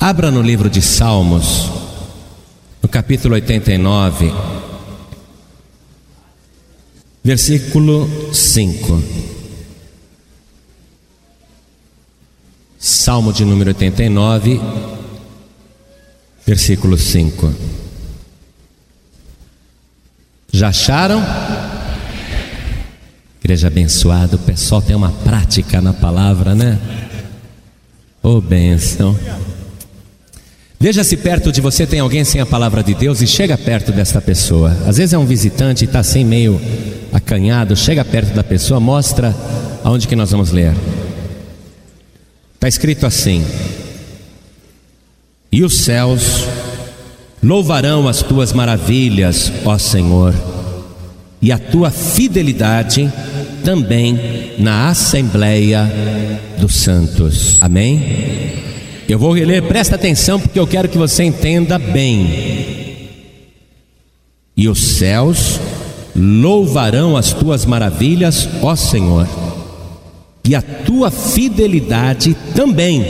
Abra no livro de Salmos, no capítulo 89, versículo 5. Salmo de número 89, versículo 5. Já acharam? Igreja abençoada, o pessoal tem uma prática na palavra, né? Ô oh, bênção. Veja se perto de você tem alguém sem a palavra de Deus e chega perto desta pessoa. Às vezes é um visitante e está assim meio acanhado. Chega perto da pessoa, mostra aonde que nós vamos ler. Está escrito assim: E os céus louvarão as tuas maravilhas, ó Senhor, e a tua fidelidade também na assembleia dos santos. Amém? Eu vou reler, presta atenção porque eu quero que você entenda bem. E os céus louvarão as tuas maravilhas, ó Senhor, e a tua fidelidade também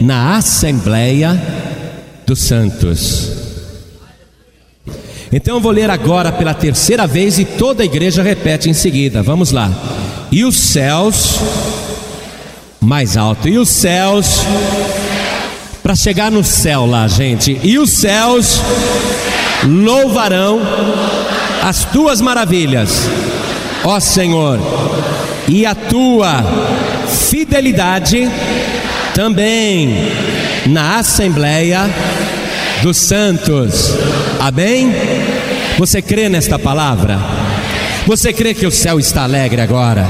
na assembleia dos santos. Então eu vou ler agora pela terceira vez e toda a igreja repete em seguida. Vamos lá. E os céus mais alto, e os céus para chegar no céu lá, gente. E os céus louvarão as tuas maravilhas, ó Senhor, e a tua fidelidade também na Assembleia dos Santos. Amém? Você crê nesta palavra? Você crê que o céu está alegre agora?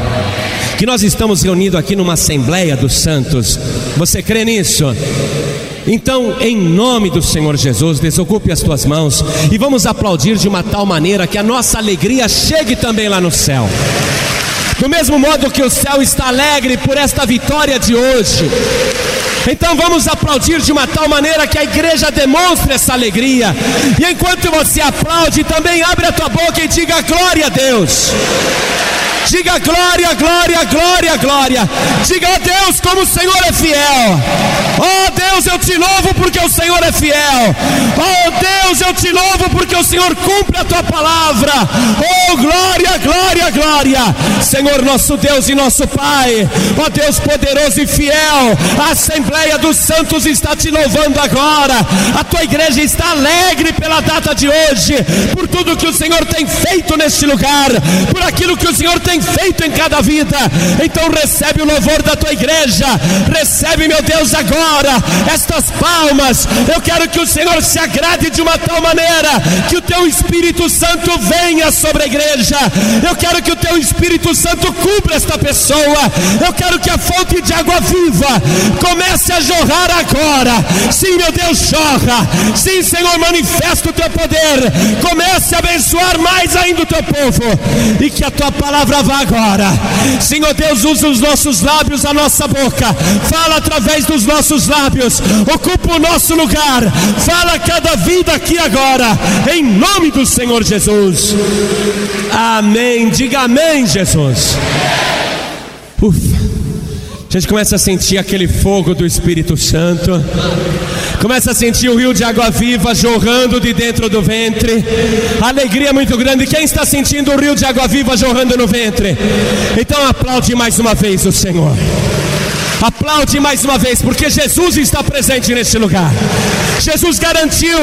Que nós estamos reunidos aqui numa Assembleia dos Santos. Você crê nisso? Então, em nome do Senhor Jesus, desocupe as tuas mãos e vamos aplaudir de uma tal maneira que a nossa alegria chegue também lá no céu. Do mesmo modo que o céu está alegre por esta vitória de hoje, então vamos aplaudir de uma tal maneira que a igreja demonstre essa alegria. E enquanto você aplaude, também abre a tua boca e diga glória a Deus. Diga glória, glória, glória, glória. Diga a Deus como o Senhor é fiel. Oh Deus, eu te louvo porque o Senhor é fiel. Oh Deus, eu te louvo porque o Senhor cumpre a tua palavra. Oh glória, glória, glória. Senhor nosso Deus e nosso Pai. Oh Deus poderoso e fiel. A Assembleia dos Santos está te louvando agora. A tua igreja está alegre pela data de hoje, por tudo que o Senhor tem feito neste lugar, por aquilo que o Senhor tem tem feito em cada vida. Então recebe o louvor da tua igreja. Recebe, meu Deus, agora estas palmas. Eu quero que o Senhor se agrade de uma tal maneira que o teu Espírito Santo venha sobre a igreja. Eu quero que o teu Espírito Santo cubra esta pessoa. Eu quero que a fonte de água viva comece a jorrar agora. Sim, meu Deus, jorra. Sim, Senhor, manifesta o teu poder. Comece a abençoar mais ainda o teu povo. E que a tua palavra vá agora. Senhor Deus, usa os nossos lábios, a nossa boca. Fala através dos nossos lábios. Ocupa o nosso lugar. Fala cada vida aqui agora. Em nome do Senhor Jesus. Amém. Diga amém, Jesus. Ufa. A gente começa a sentir aquele fogo do Espírito Santo. Começa a sentir o rio de água viva jorrando de dentro do ventre. Alegria muito grande. Quem está sentindo o rio de água viva jorrando no ventre? Então aplaude mais uma vez o Senhor. Aplaude mais uma vez, porque Jesus está presente neste lugar. Jesus garantiu: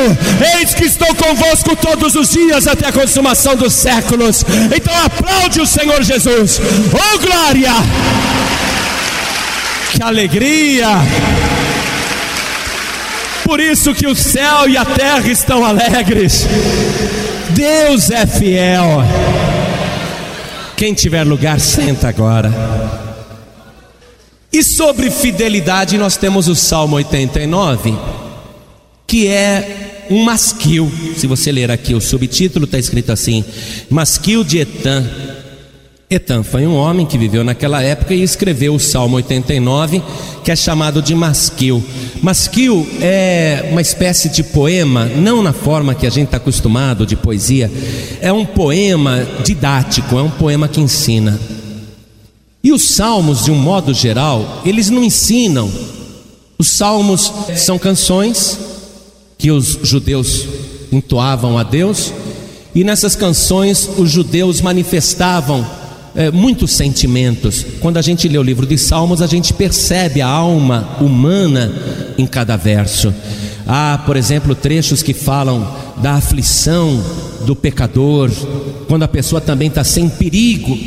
Eis que estou convosco todos os dias até a consumação dos séculos. Então aplaude o Senhor Jesus. Oh glória! Que alegria! Por isso que o céu e a terra estão alegres. Deus é fiel. Quem tiver lugar, senta agora. E sobre fidelidade, nós temos o Salmo 89, que é um masquil. Se você ler aqui o subtítulo, está escrito assim: Masquil de Etan Etan foi um homem que viveu naquela época e escreveu o Salmo 89, que é chamado de Masquil. Masquil é uma espécie de poema, não na forma que a gente está acostumado de poesia, é um poema didático, é um poema que ensina. E os salmos, de um modo geral, eles não ensinam, Os salmos são canções que os judeus entoavam a Deus, e nessas canções os judeus manifestavam é, muitos sentimentos. Quando a gente lê o livro de Salmos, a gente percebe a alma humana em cada verso. Há, por exemplo, trechos que falam da aflição do pecador, quando a pessoa também está sem perigo,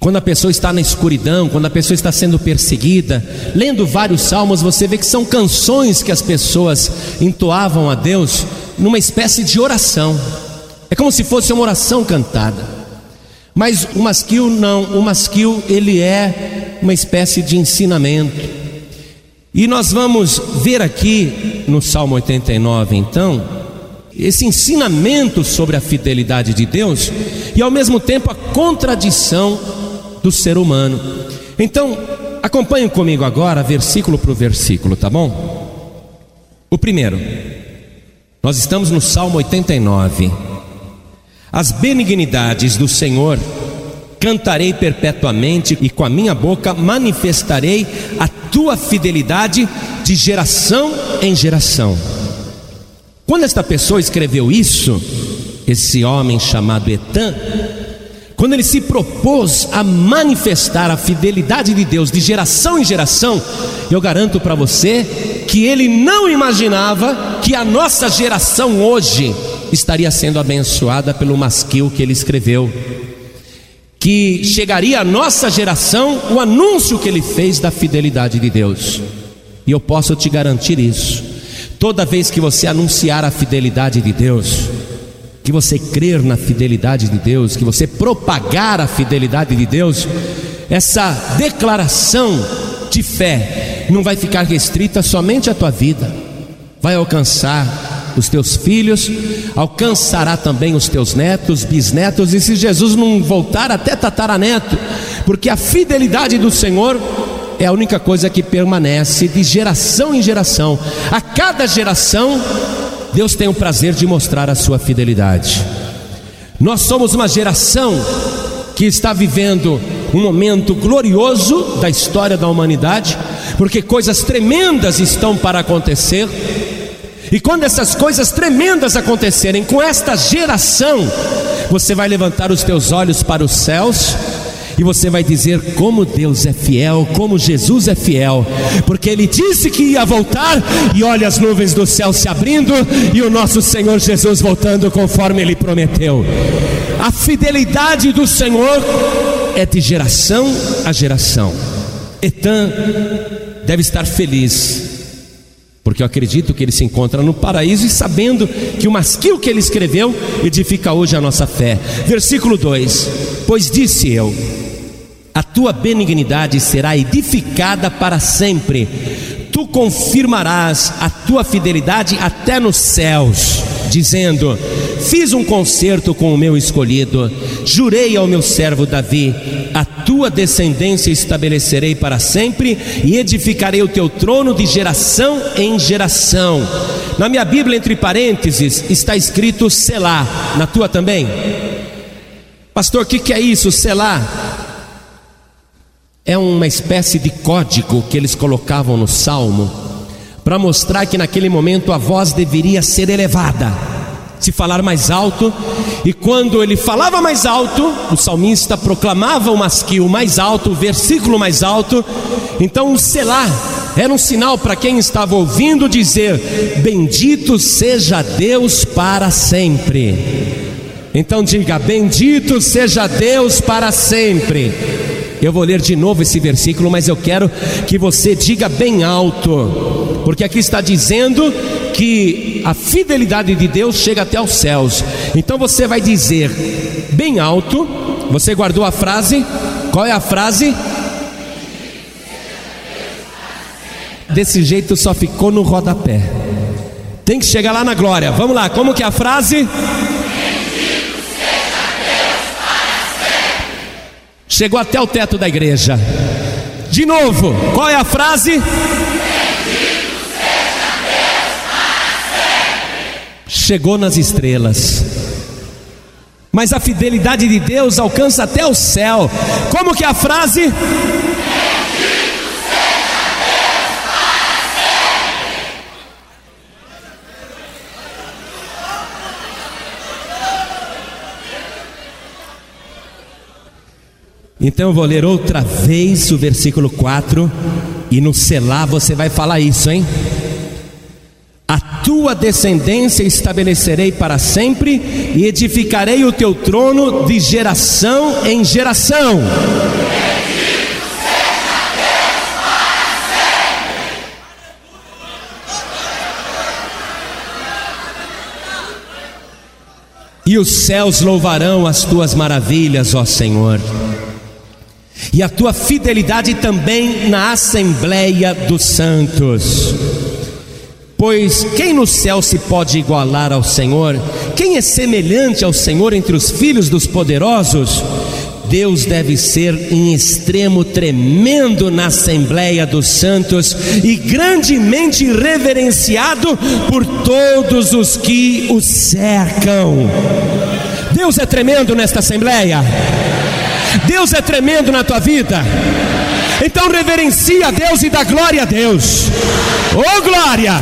quando a pessoa está na escuridão, quando a pessoa está sendo perseguida. Lendo vários salmos, você vê que são canções que as pessoas entoavam a Deus numa espécie de oração. É como se fosse uma oração cantada. Mas o masquil não, o masquil ele é uma espécie de ensinamento. E nós vamos ver aqui no Salmo 89, então, esse ensinamento sobre a fidelidade de Deus e ao mesmo tempo a contradição do ser humano. Então, acompanhe comigo agora, versículo por versículo, tá bom? O primeiro, nós estamos no Salmo 89. As benignidades do Senhor cantarei perpetuamente e com a minha boca manifestarei a tua fidelidade de geração em geração. Quando esta pessoa escreveu isso, esse homem chamado Etan, quando ele se propôs a manifestar a fidelidade de Deus de geração em geração, eu garanto para você que ele não imaginava que a nossa geração hoje estaria sendo abençoada pelo masquil que ele escreveu. Que chegaria à nossa geração o anúncio que ele fez da fidelidade de Deus. E eu posso te garantir isso. Toda vez que você anunciar a fidelidade de Deus, que você crer na fidelidade de Deus, que você propagar a fidelidade de Deus, essa declaração de fé não vai ficar restrita somente à tua vida, vai alcançar os teus filhos, alcançará também os teus netos, bisnetos, e se Jesus não voltar até tataraneto, porque a fidelidade do Senhor é a única coisa que permanece de geração em geração. A cada geração, Deus tem o prazer de mostrar a sua fidelidade. Nós somos uma geração que está vivendo um momento glorioso da história da humanidade, porque coisas tremendas estão para acontecer. E quando essas coisas tremendas acontecerem com esta geração, você vai levantar os teus olhos para os céus e você vai dizer como Deus é fiel, como Jesus é fiel, porque Ele disse que ia voltar, e olha as nuvens do céu se abrindo e o nosso Senhor Jesus voltando conforme Ele prometeu. A fidelidade do Senhor é de geração a geração. Etan deve estar feliz porque eu acredito que ele se encontra no paraíso e sabendo que o masquil que ele escreveu edifica hoje a nossa fé. Versículo 2: Pois disse eu: A tua benignidade será edificada para sempre, tu confirmarás a tua fidelidade até nos céus dizendo: Fiz um concerto com o meu escolhido, jurei ao meu servo Davi: A tua descendência estabelecerei para sempre e edificarei o teu trono de geração em geração. Na minha Bíblia, entre parênteses, está escrito Selá, na tua também? Pastor, o que, que é isso, Selá? É uma espécie de código que eles colocavam no salmo para mostrar que naquele momento a voz deveria ser elevada, se falar mais alto, e quando ele falava mais alto, o salmista proclamava o masquil mais alto, o versículo mais alto, então o selá era um sinal para quem estava ouvindo dizer: Bendito seja Deus para sempre. Então diga: Bendito seja Deus para sempre. Eu vou ler de novo esse versículo, mas eu quero que você diga bem alto, porque aqui está dizendo que a fidelidade de Deus chega até os céus. Então você vai dizer bem alto. Você guardou a frase? Qual é a frase? Desse jeito só ficou no rodapé. Tem que chegar lá na glória. Vamos lá, como que é a frase? Chegou até o teto da igreja. De novo, qual é a frase? chegou nas estrelas. Mas a fidelidade de Deus alcança até o céu. Como que é a frase? Bendito seja Deus então eu vou ler outra vez o versículo 4 e no selar você vai falar isso, hein? A tua descendência estabelecerei para sempre e edificarei o teu trono de geração em geração. E os céus louvarão as tuas maravilhas, ó Senhor, e a tua fidelidade também na assembleia dos santos. Pois quem no céu se pode igualar ao Senhor? Quem é semelhante ao Senhor entre os filhos dos poderosos? Deus deve ser em extremo tremendo na Assembleia dos Santos e grandemente reverenciado por todos os que o cercam. Deus é tremendo nesta Assembleia. Deus é tremendo na tua vida. Então reverencia a Deus e dá glória a Deus. Oh glória!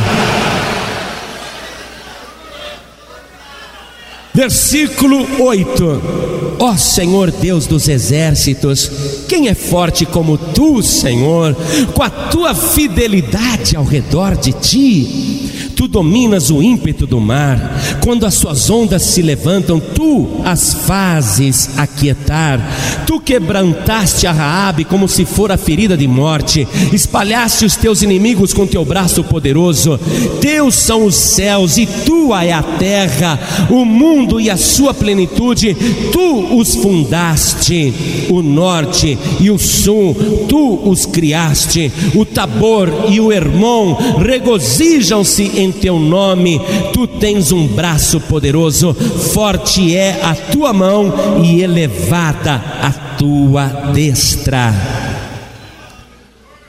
Versículo 8: Ó Senhor Deus dos exércitos, quem é forte como tu, Senhor, com a tua fidelidade ao redor de ti? Tu dominas o ímpeto do mar, quando as suas ondas se levantam, tu as fazes aquietar. Tu quebrantaste a Raabe como se fora ferida de morte, espalhaste os teus inimigos com teu braço poderoso. Teus são os céus e tua é a terra, o mundo e a sua plenitude, tu os fundaste. O norte e o sul, tu os criaste. O Tabor e o Hermon regozijam-se em em teu nome, tu tens um braço poderoso, forte é a tua mão e elevada a tua destra.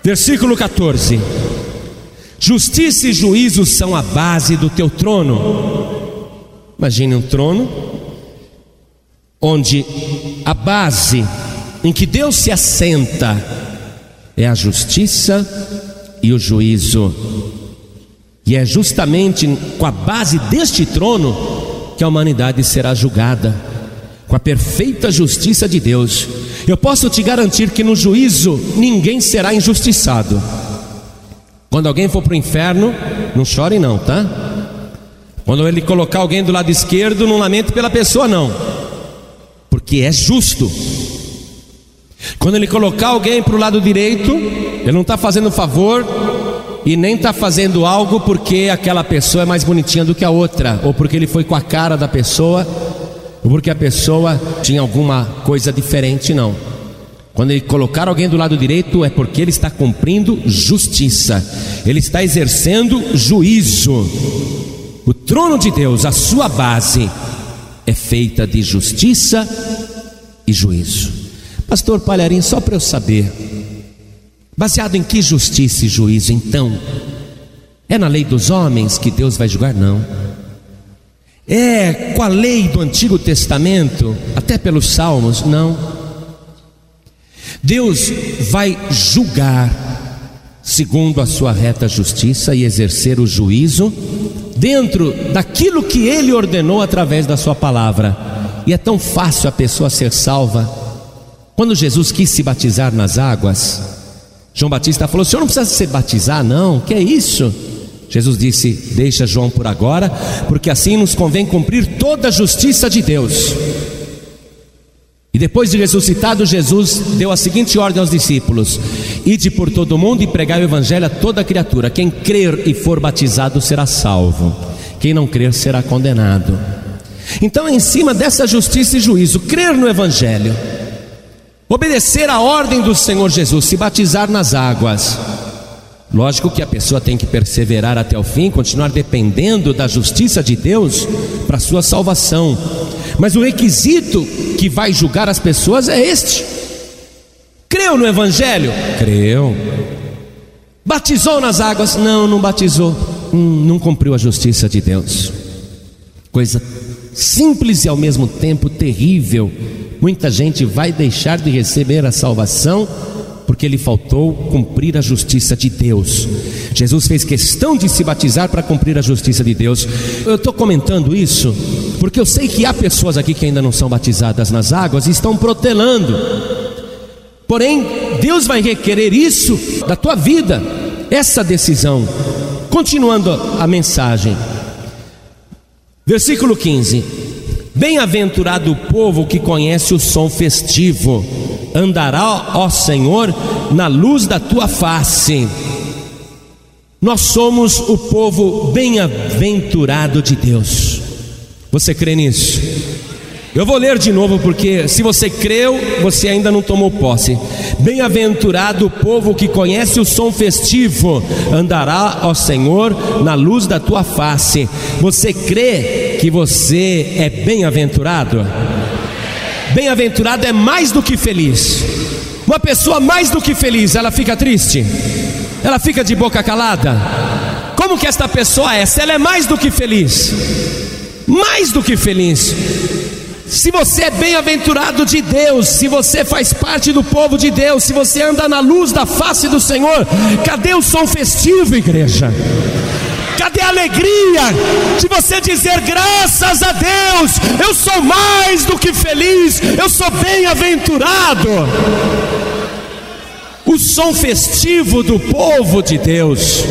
Versículo 14: Justiça e juízo são a base do teu trono. Imagine um trono onde a base em que Deus se assenta é a justiça e o juízo. E é justamente com a base deste trono que a humanidade será julgada, com a perfeita justiça de Deus. Eu posso te garantir que no juízo ninguém será injustiçado. Quando alguém for para o inferno, não chore não, tá? Quando ele colocar alguém do lado esquerdo, não lamente pela pessoa não, porque é justo. Quando ele colocar alguém para o lado direito, ele não está fazendo favor, e nem está fazendo algo porque aquela pessoa é mais bonitinha do que a outra, ou porque ele foi com a cara da pessoa, ou porque a pessoa tinha alguma coisa diferente, não. Quando ele colocar alguém do lado direito, é porque ele está cumprindo justiça, ele está exercendo juízo. O trono de Deus, a sua base, é feita de justiça e juízo. Pastor Palharim, só para eu saber, Baseado em que justiça e juízo então? É na lei dos homens que Deus vai julgar? Não. É com a lei do Antigo Testamento, até pelos Salmos? Não. Deus vai julgar segundo a sua reta justiça e exercer o juízo dentro daquilo que Ele ordenou através da Sua palavra. E é tão fácil a pessoa ser salva. Quando Jesus quis se batizar nas águas, João Batista falou: O senhor não precisa se batizar, não, que é isso? Jesus disse: Deixa João por agora, porque assim nos convém cumprir toda a justiça de Deus. E depois de ressuscitado, Jesus deu a seguinte ordem aos discípulos: Ide por todo o mundo e pregai o evangelho a toda criatura. Quem crer e for batizado será salvo, quem não crer será condenado. Então, em cima dessa justiça e juízo, crer no evangelho Obedecer a ordem do Senhor Jesus, se batizar nas águas. Lógico que a pessoa tem que perseverar até o fim, continuar dependendo da justiça de Deus para sua salvação. Mas o requisito que vai julgar as pessoas é este: creu no Evangelho? Creu. Batizou nas águas? Não, não batizou. Hum, não cumpriu a justiça de Deus. Coisa simples e ao mesmo tempo terrível Muita gente vai deixar de receber a salvação porque lhe faltou cumprir a justiça de Deus. Jesus fez questão de se batizar para cumprir a justiça de Deus. Eu estou comentando isso porque eu sei que há pessoas aqui que ainda não são batizadas nas águas e estão protelando. Porém, Deus vai requerer isso da tua vida, essa decisão. Continuando a mensagem, versículo 15: Bem-aventurado o povo que conhece o som festivo, andará, ó Senhor, na luz da tua face. Nós somos o povo bem-aventurado de Deus. Você crê nisso? Eu vou ler de novo porque se você creu, você ainda não tomou posse. Bem-aventurado o povo que conhece o som festivo, andará, ó Senhor, na luz da tua face. Você crê que você é bem-aventurado? Bem-aventurado é mais do que feliz. Uma pessoa mais do que feliz, ela fica triste? ela fica de boca calada. Como que esta pessoa é? Se ela é mais do que feliz, mais do que feliz. Se você é bem-aventurado de Deus, se você faz parte do povo de Deus, se você anda na luz da face do Senhor, cadê o som festivo, igreja? Cadê a alegria de você dizer graças a Deus, eu sou mais do que feliz, eu sou bem-aventurado? o som festivo do povo de Deus.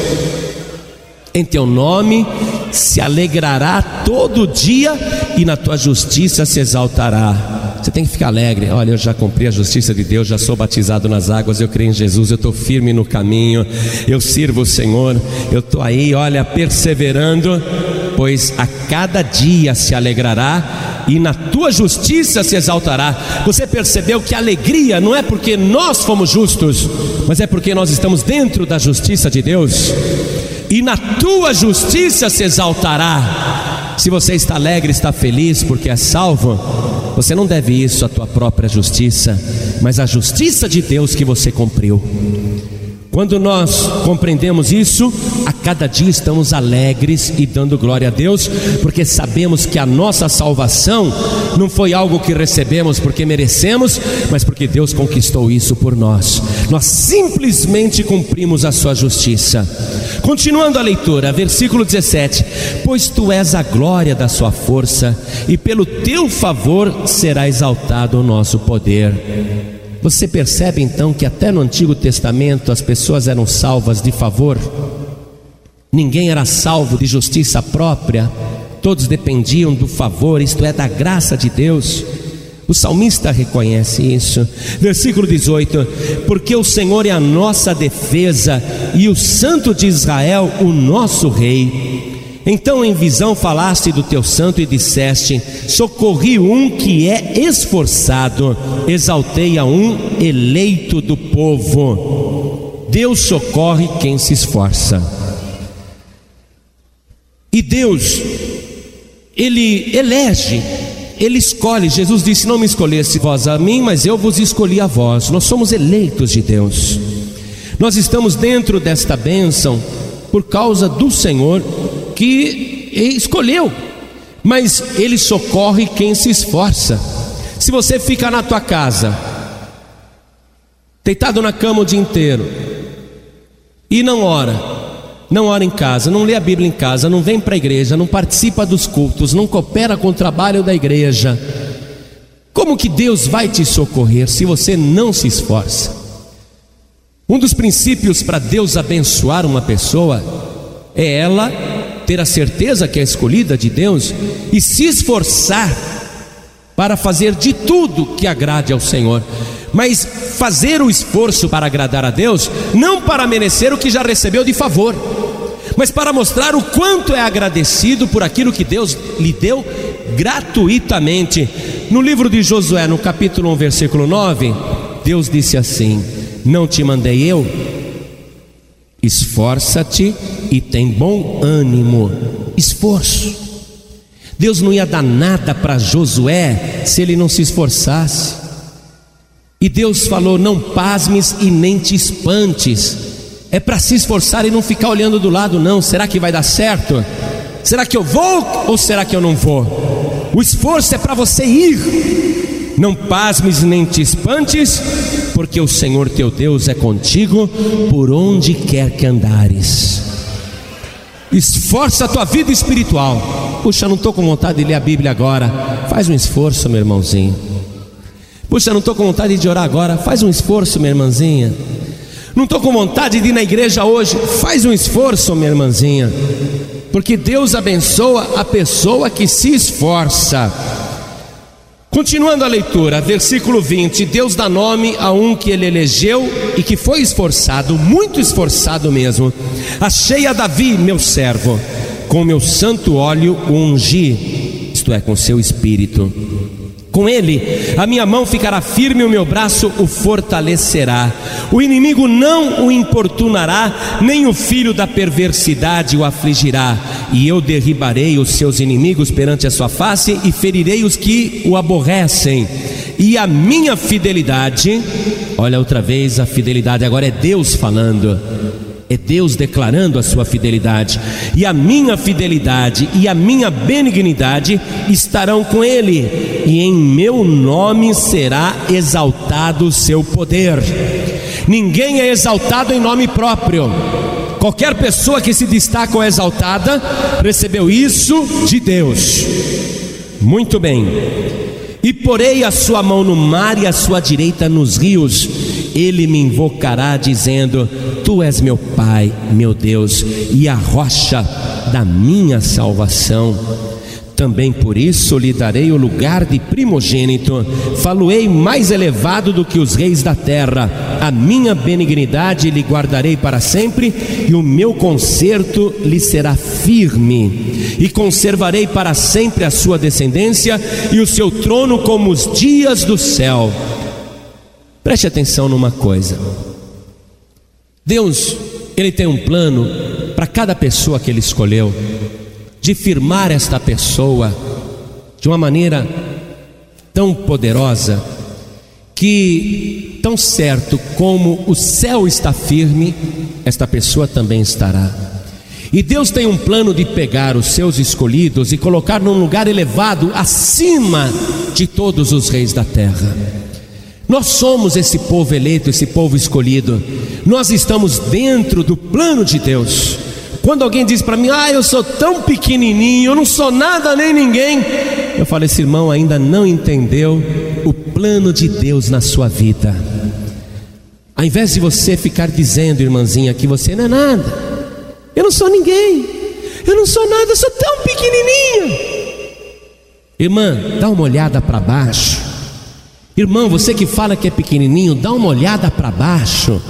Em teu nome se alegrará todo dia e na tua justiça se exaltará. Você tem que ficar alegre. Olha, eu já cumpri a justiça de Deus, já sou batizado nas águas, eu creio em Jesus, eu estou firme no caminho, eu sirvo o Senhor, eu estou aí, olha, perseverando, pois a cada dia se alegrará e na tua justiça se exaltará. Você percebeu que a alegria não é porque nós fomos justos, mas é porque nós estamos dentro da justiça de Deus, e na tua justiça se exaltará. Se você está alegre, está feliz porque é salvo, você não deve isso à tua própria justiça, mas à justiça de Deus que você cumpriu. Quando nós compreendemos isso, a cada dia estamos alegres e dando glória a Deus, porque sabemos que a nossa salvação não foi algo que recebemos porque merecemos, mas porque Deus conquistou isso por nós. Nós simplesmente cumprimos a sua justiça. Continuando a leitura, versículo 17: Pois tu és a glória da sua força, e pelo teu favor será exaltado o nosso poder. Você percebe então que até no Antigo Testamento as pessoas eram salvas de favor? Ninguém era salvo de justiça própria, todos dependiam do favor, isto é, da graça de Deus. O salmista reconhece isso. Versículo 18: Porque o Senhor é a nossa defesa e o Santo de Israel, o nosso Rei. Então em visão falaste do teu santo e disseste: Socorri um que é esforçado, exaltei a um eleito do povo. Deus socorre quem se esforça. E Deus, Ele elege, Ele escolhe. Jesus disse: Não me escolhesse vós a mim, mas eu vos escolhi a vós. Nós somos eleitos de Deus. Nós estamos dentro desta bênção por causa do Senhor que escolheu, mas ele socorre quem se esforça. Se você fica na tua casa, deitado na cama o dia inteiro, e não ora, não ora em casa, não lê a Bíblia em casa, não vem para a igreja, não participa dos cultos, não coopera com o trabalho da igreja, como que Deus vai te socorrer se você não se esforça? Um dos princípios para Deus abençoar uma pessoa é ela ter a certeza que é escolhida de Deus e se esforçar para fazer de tudo que agrade ao Senhor. Mas fazer o esforço para agradar a Deus, não para merecer o que já recebeu de favor, mas para mostrar o quanto é agradecido por aquilo que Deus lhe deu gratuitamente. No livro de Josué, no capítulo 1, versículo 9, Deus disse assim: Não te mandei eu? Esforça-te e tem bom ânimo, esforço. Deus não ia dar nada para Josué se ele não se esforçasse. E Deus falou: Não pasmes e nem te espantes. É para se esforçar e não ficar olhando do lado, não. Será que vai dar certo? Será que eu vou ou será que eu não vou? O esforço é para você ir. Não pasmes nem te espantes, porque o Senhor teu Deus é contigo por onde quer que andares. Esforça a tua vida espiritual. Puxa, não estou com vontade de ler a Bíblia agora. Faz um esforço, meu irmãozinho. Puxa, não estou com vontade de orar agora. Faz um esforço, minha irmãzinha. Não estou com vontade de ir na igreja hoje. Faz um esforço, minha irmãzinha. Porque Deus abençoa a pessoa que se esforça. Continuando a leitura, versículo 20: Deus dá nome a um que ele elegeu e que foi esforçado, muito esforçado mesmo. Achei a Davi, meu servo, com meu santo óleo o ungi, isto é, com seu espírito com ele, a minha mão ficará firme, o meu braço o fortalecerá. O inimigo não o importunará, nem o filho da perversidade o afligirá. E eu derribarei os seus inimigos perante a sua face e ferirei os que o aborrecem. E a minha fidelidade, olha outra vez a fidelidade, agora é Deus falando é Deus declarando a sua fidelidade. E a minha fidelidade e a minha benignidade estarão com ele, e em meu nome será exaltado o seu poder. Ninguém é exaltado em nome próprio. Qualquer pessoa que se destaca ou é exaltada, recebeu isso de Deus. Muito bem. E porei a sua mão no mar e a sua direita nos rios ele me invocará dizendo: Tu és meu Pai, meu Deus, e a rocha da minha salvação. Também por isso lhe darei o lugar de primogênito, faloei mais elevado do que os reis da terra. A minha benignidade lhe guardarei para sempre, e o meu conserto lhe será firme, e conservarei para sempre a sua descendência e o seu trono como os dias do céu Preste atenção numa coisa. Deus, ele tem um plano para cada pessoa que ele escolheu, de firmar esta pessoa de uma maneira tão poderosa que tão certo como o céu está firme, esta pessoa também estará. E Deus tem um plano de pegar os seus escolhidos e colocar num lugar elevado acima de todos os reis da terra. Nós somos esse povo eleito, esse povo escolhido. Nós estamos dentro do plano de Deus. Quando alguém diz para mim, ah, eu sou tão pequenininho, eu não sou nada nem ninguém, eu falo, esse irmão ainda não entendeu o plano de Deus na sua vida. Ao invés de você ficar dizendo, irmãzinha, que você não é nada, eu não sou ninguém, eu não sou nada, eu sou tão pequenininho. Irmã, dá uma olhada para baixo. Irmão, você que fala que é pequenininho, dá uma olhada para baixo.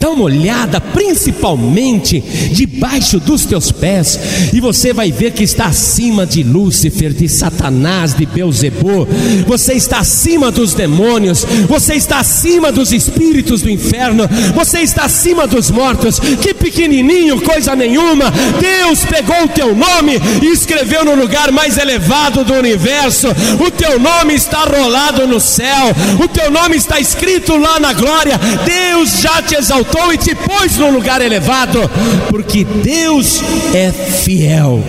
Dá uma olhada, principalmente debaixo dos teus pés, e você vai ver que está acima de Lúcifer, de Satanás, de Beuzebu. Você está acima dos demônios, você está acima dos espíritos do inferno, você está acima dos mortos. Que pequenininho, coisa nenhuma. Deus pegou o teu nome e escreveu no lugar mais elevado do universo. O teu nome está rolado no céu, o teu nome está escrito lá na glória. Deus já te exaltou e te pôs num lugar elevado, porque Deus é fiel.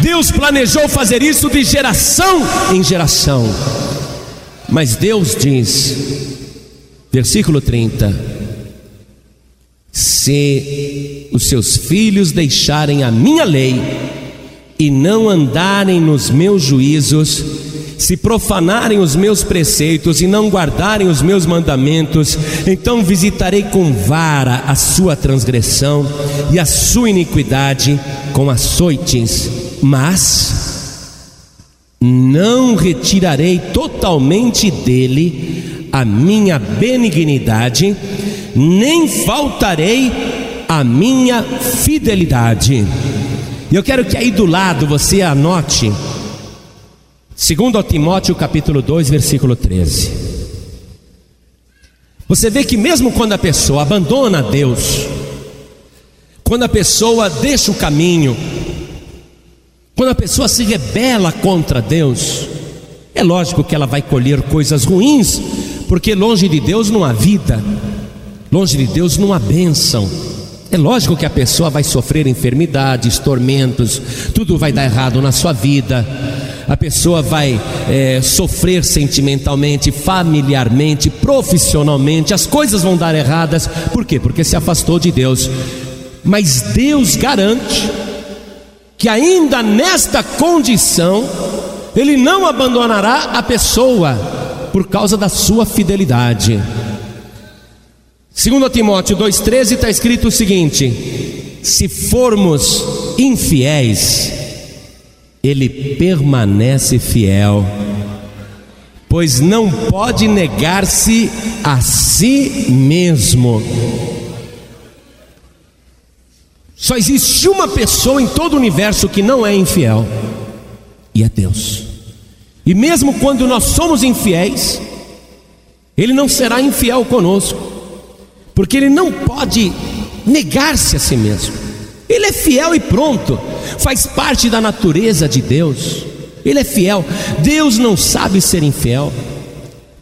Deus planejou fazer isso de geração em geração. Mas Deus diz, versículo 30: Se os seus filhos deixarem a minha lei e não andarem nos meus juízos, se profanarem os meus preceitos e não guardarem os meus mandamentos, então visitarei com vara a sua transgressão e a sua iniquidade com açoites, mas não retirarei totalmente dele a minha benignidade, nem faltarei a minha fidelidade. Eu quero que aí do lado você anote Segundo Timóteo capítulo 2, versículo 13. Você vê que mesmo quando a pessoa abandona Deus, quando a pessoa deixa o caminho, quando a pessoa se rebela contra Deus, é lógico que ela vai colher coisas ruins, porque longe de Deus não há vida, longe de Deus não há bênção. É lógico que a pessoa vai sofrer enfermidades, tormentos, tudo vai dar errado na sua vida a pessoa vai é, sofrer sentimentalmente, familiarmente, profissionalmente, as coisas vão dar erradas, por quê? Porque se afastou de Deus. Mas Deus garante que ainda nesta condição, Ele não abandonará a pessoa, por causa da sua fidelidade. Segundo Timóteo 2,13 está escrito o seguinte: se formos infiéis, ele permanece fiel, pois não pode negar-se a si mesmo. Só existe uma pessoa em todo o universo que não é infiel, e é Deus. E mesmo quando nós somos infiéis, Ele não será infiel conosco, porque Ele não pode negar-se a si mesmo. Ele é fiel e pronto, faz parte da natureza de Deus. Ele é fiel. Deus não sabe ser infiel.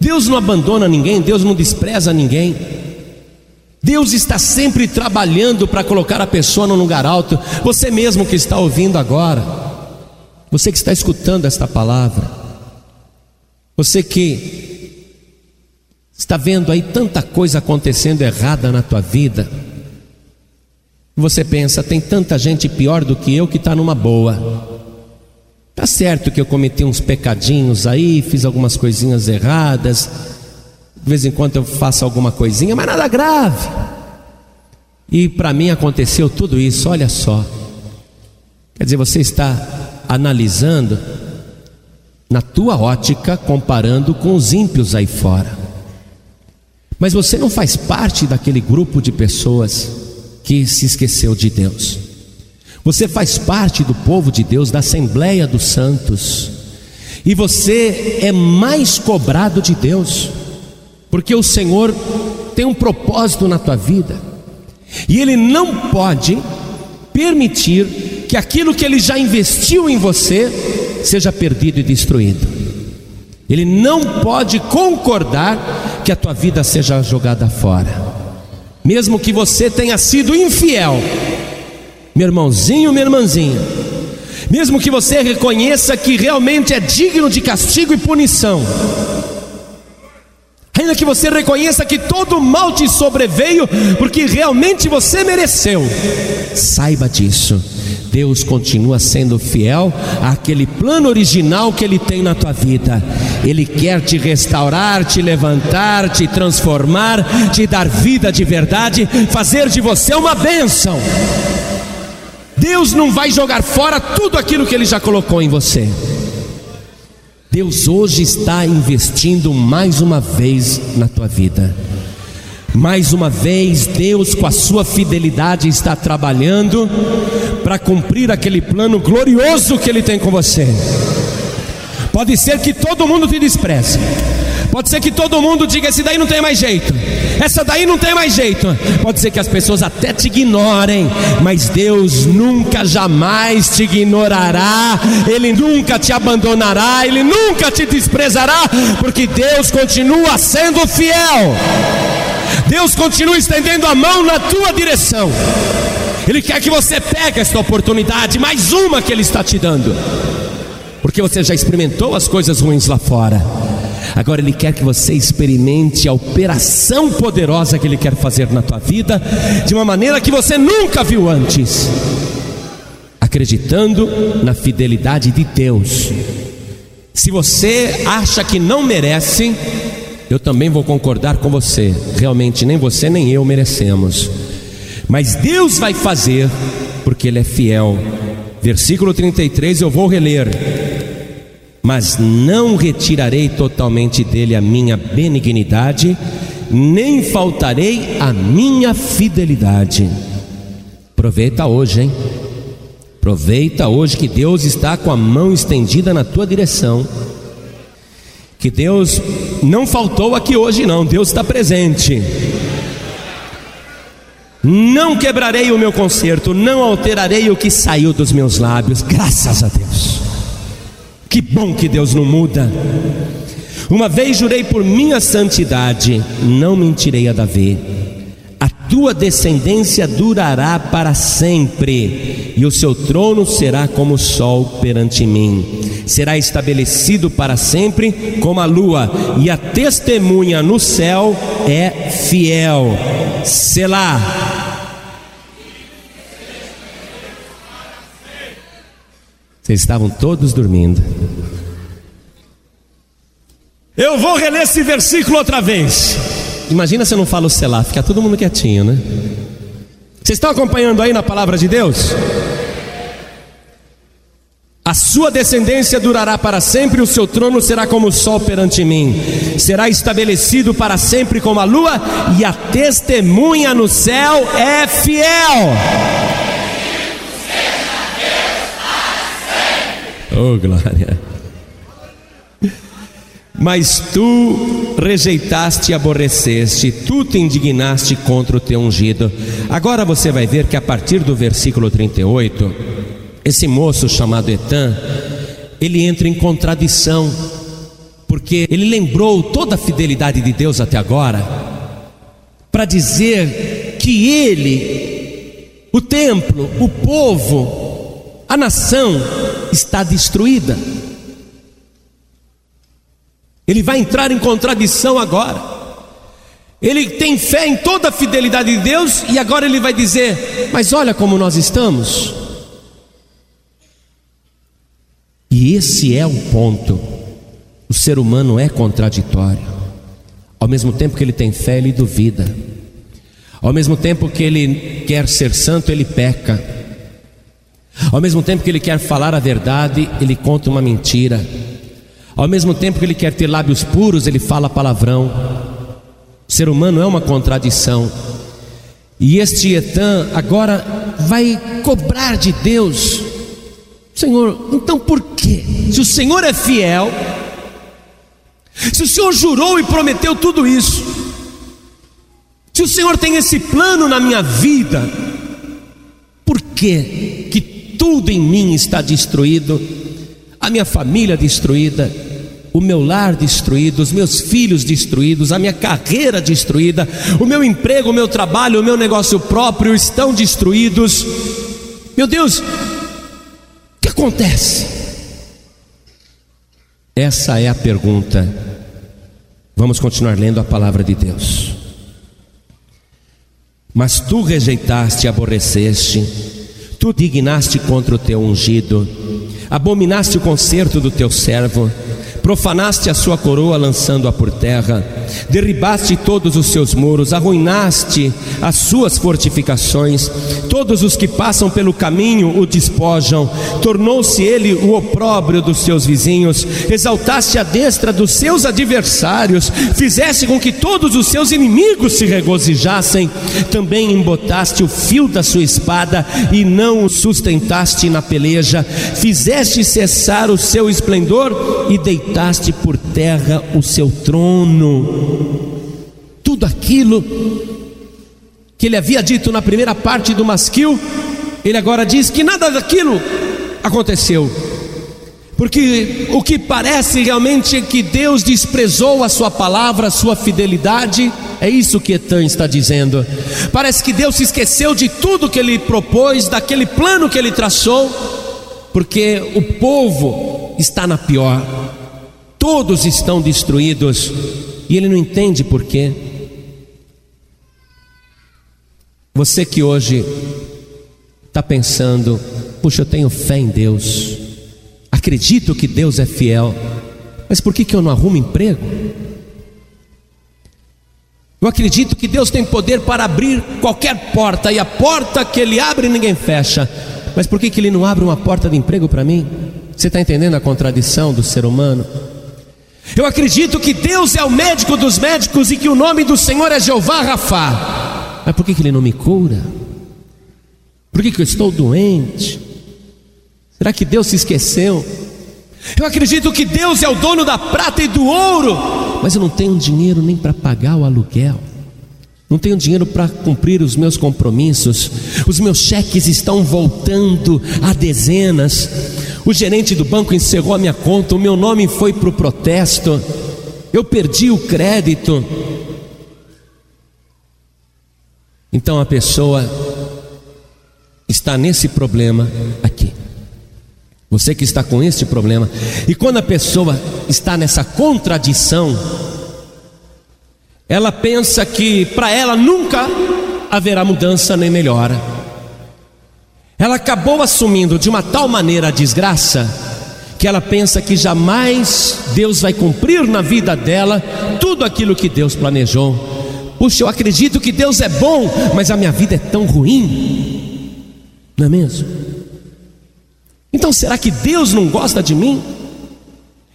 Deus não abandona ninguém, Deus não despreza ninguém. Deus está sempre trabalhando para colocar a pessoa no lugar alto. Você mesmo que está ouvindo agora, você que está escutando esta palavra, você que está vendo aí tanta coisa acontecendo errada na tua vida, você pensa, tem tanta gente pior do que eu que está numa boa. Tá certo que eu cometi uns pecadinhos aí, fiz algumas coisinhas erradas, de vez em quando eu faço alguma coisinha, mas nada grave. E para mim aconteceu tudo isso, olha só. Quer dizer, você está analisando na tua ótica, comparando com os ímpios aí fora. Mas você não faz parte daquele grupo de pessoas que se esqueceu de Deus. Você faz parte do povo de Deus, da Assembleia dos Santos. E você é mais cobrado de Deus porque o Senhor tem um propósito na tua vida, e Ele não pode permitir que aquilo que Ele já investiu em você seja perdido e destruído. Ele não pode concordar que a tua vida seja jogada fora, mesmo que você tenha sido infiel, meu irmãozinho, minha irmãzinha, mesmo que você reconheça que realmente é digno de castigo e punição, ainda que você reconheça que todo mal te sobreveio, porque realmente você mereceu, saiba disso. Deus continua sendo fiel àquele plano original que Ele tem na tua vida. Ele quer te restaurar, te levantar, te transformar, te dar vida de verdade, fazer de você uma bênção. Deus não vai jogar fora tudo aquilo que Ele já colocou em você. Deus hoje está investindo mais uma vez na tua vida. Mais uma vez, Deus, com a sua fidelidade, está trabalhando para cumprir aquele plano glorioso que Ele tem com você. Pode ser que todo mundo te despreze, pode ser que todo mundo diga: esse daí não tem mais jeito, essa daí não tem mais jeito. Pode ser que as pessoas até te ignorem, mas Deus nunca, jamais te ignorará, Ele nunca te abandonará, Ele nunca te desprezará, porque Deus continua sendo fiel. Deus continua estendendo a mão na tua direção. Ele quer que você pegue esta oportunidade, mais uma que Ele está te dando, porque você já experimentou as coisas ruins lá fora. Agora Ele quer que você experimente a operação poderosa que Ele quer fazer na tua vida, de uma maneira que você nunca viu antes, acreditando na fidelidade de Deus. Se você acha que não merece, eu também vou concordar com você. Realmente, nem você nem eu merecemos. Mas Deus vai fazer, porque Ele é fiel. Versículo 33, eu vou reler mas não retirarei totalmente dele a minha benignidade, nem faltarei a minha fidelidade. Aproveita hoje, hein? Aproveita hoje que Deus está com a mão estendida na tua direção. Que Deus não faltou aqui hoje, não, Deus está presente. Não quebrarei o meu conserto, não alterarei o que saiu dos meus lábios, graças a Deus. Que bom que Deus não muda. Uma vez jurei por minha santidade, não mentirei a Davi. A tua descendência durará para sempre, e o seu trono será como o sol perante mim. Será estabelecido para sempre como a lua, e a testemunha no céu é fiel. Selá. Vocês estavam todos dormindo. Eu vou reler esse versículo outra vez. Imagina se eu não falo Selá, fica todo mundo quietinho, né? Vocês estão acompanhando aí na palavra de Deus? A sua descendência durará para sempre, o seu trono será como o sol perante mim. Será estabelecido para sempre como a lua, e a testemunha no céu é fiel. Oh, glória. Mas tu rejeitaste e aborreceste, tu te indignaste contra o teu ungido. Agora você vai ver que a partir do versículo 38, esse moço chamado Etan, ele entra em contradição, porque ele lembrou toda a fidelidade de Deus até agora, para dizer que ele, o templo, o povo, a nação está destruída. Ele vai entrar em contradição agora. Ele tem fé em toda a fidelidade de Deus e agora ele vai dizer: Mas olha como nós estamos. E esse é o ponto. O ser humano é contraditório. Ao mesmo tempo que ele tem fé, ele duvida. Ao mesmo tempo que ele quer ser santo, ele peca. Ao mesmo tempo que ele quer falar a verdade, ele conta uma mentira. Ao mesmo tempo que ele quer ter lábios puros, ele fala palavrão. O ser humano é uma contradição. E este Etan agora vai cobrar de Deus. Senhor, então por quê? Se o Senhor é fiel, se o Senhor jurou e prometeu tudo isso, se o Senhor tem esse plano na minha vida, por que que tudo em mim está destruído, a minha família destruída, o meu lar destruído, os meus filhos destruídos, a minha carreira destruída, o meu emprego, o meu trabalho, o meu negócio próprio estão destruídos. Meu Deus, o que acontece? Essa é a pergunta. Vamos continuar lendo a palavra de Deus. Mas tu rejeitaste aborreceste, tu dignaste contra o teu ungido, abominaste o conserto do teu servo, profanaste a sua coroa lançando-a por terra, derribaste todos os seus muros, arruinaste as suas fortificações, todos os que passam pelo caminho o despojam, tornou-se ele o opróbrio dos seus vizinhos, exaltaste a destra dos seus adversários, fizeste com que todos os seus inimigos se regozijassem, também embotaste o fio da sua espada e não o sustentaste na peleja, fizeste cessar o seu esplendor e deitaste por terra o seu trono. Tudo aquilo que ele havia dito na primeira parte do masquil, ele agora diz que nada daquilo aconteceu. Porque o que parece realmente é que Deus desprezou a sua palavra, a sua fidelidade, é isso que Etan está dizendo. Parece que Deus se esqueceu de tudo que ele propôs, daquele plano que ele traçou, porque o povo está na pior todos estão destruídos e ele não entende por quê. Você que hoje está pensando, puxa, eu tenho fé em Deus, acredito que Deus é fiel, mas por que, que eu não arrumo emprego? Eu acredito que Deus tem poder para abrir qualquer porta, e a porta que Ele abre ninguém fecha, mas por que, que Ele não abre uma porta de emprego para mim? Você está entendendo a contradição do ser humano? Eu acredito que Deus é o médico dos médicos e que o nome do Senhor é Jeová Rafá. Mas por que, que Ele não me cura? Por que, que eu estou doente? Será que Deus se esqueceu? Eu acredito que Deus é o dono da prata e do ouro, mas eu não tenho dinheiro nem para pagar o aluguel. Não tenho dinheiro para cumprir os meus compromissos. Os meus cheques estão voltando a dezenas. O gerente do banco encerrou a minha conta. O meu nome foi para o protesto. Eu perdi o crédito. Então a pessoa está nesse problema aqui. Você que está com este problema. E quando a pessoa está nessa contradição, ela pensa que para ela nunca haverá mudança nem melhora. Ela acabou assumindo de uma tal maneira a desgraça que ela pensa que jamais Deus vai cumprir na vida dela tudo aquilo que Deus planejou. Puxa, eu acredito que Deus é bom, mas a minha vida é tão ruim, não é mesmo? Então será que Deus não gosta de mim?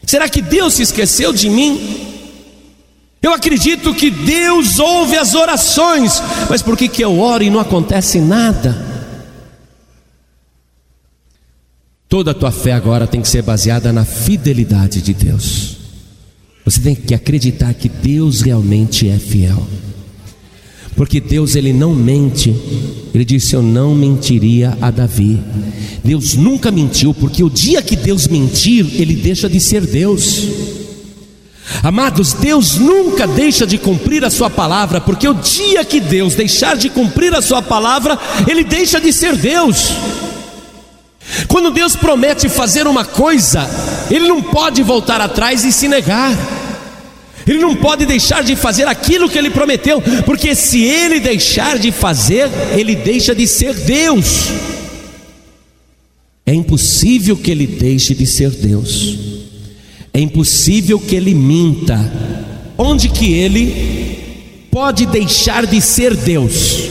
Será que Deus se esqueceu de mim? Eu acredito que Deus ouve as orações, mas por que, que eu oro e não acontece nada? Toda a tua fé agora tem que ser baseada na fidelidade de Deus. Você tem que acreditar que Deus realmente é fiel. Porque Deus ele não mente. Ele disse: "Eu não mentiria a Davi". Deus nunca mentiu, porque o dia que Deus mentir, ele deixa de ser Deus. Amados, Deus nunca deixa de cumprir a sua palavra, porque o dia que Deus deixar de cumprir a sua palavra, ele deixa de ser Deus. Quando Deus promete fazer uma coisa, Ele não pode voltar atrás e se negar. Ele não pode deixar de fazer aquilo que ele prometeu, porque se ele deixar de fazer, ele deixa de ser Deus. É impossível que ele deixe de ser Deus. É impossível que ele minta. Onde que ele pode deixar de ser Deus?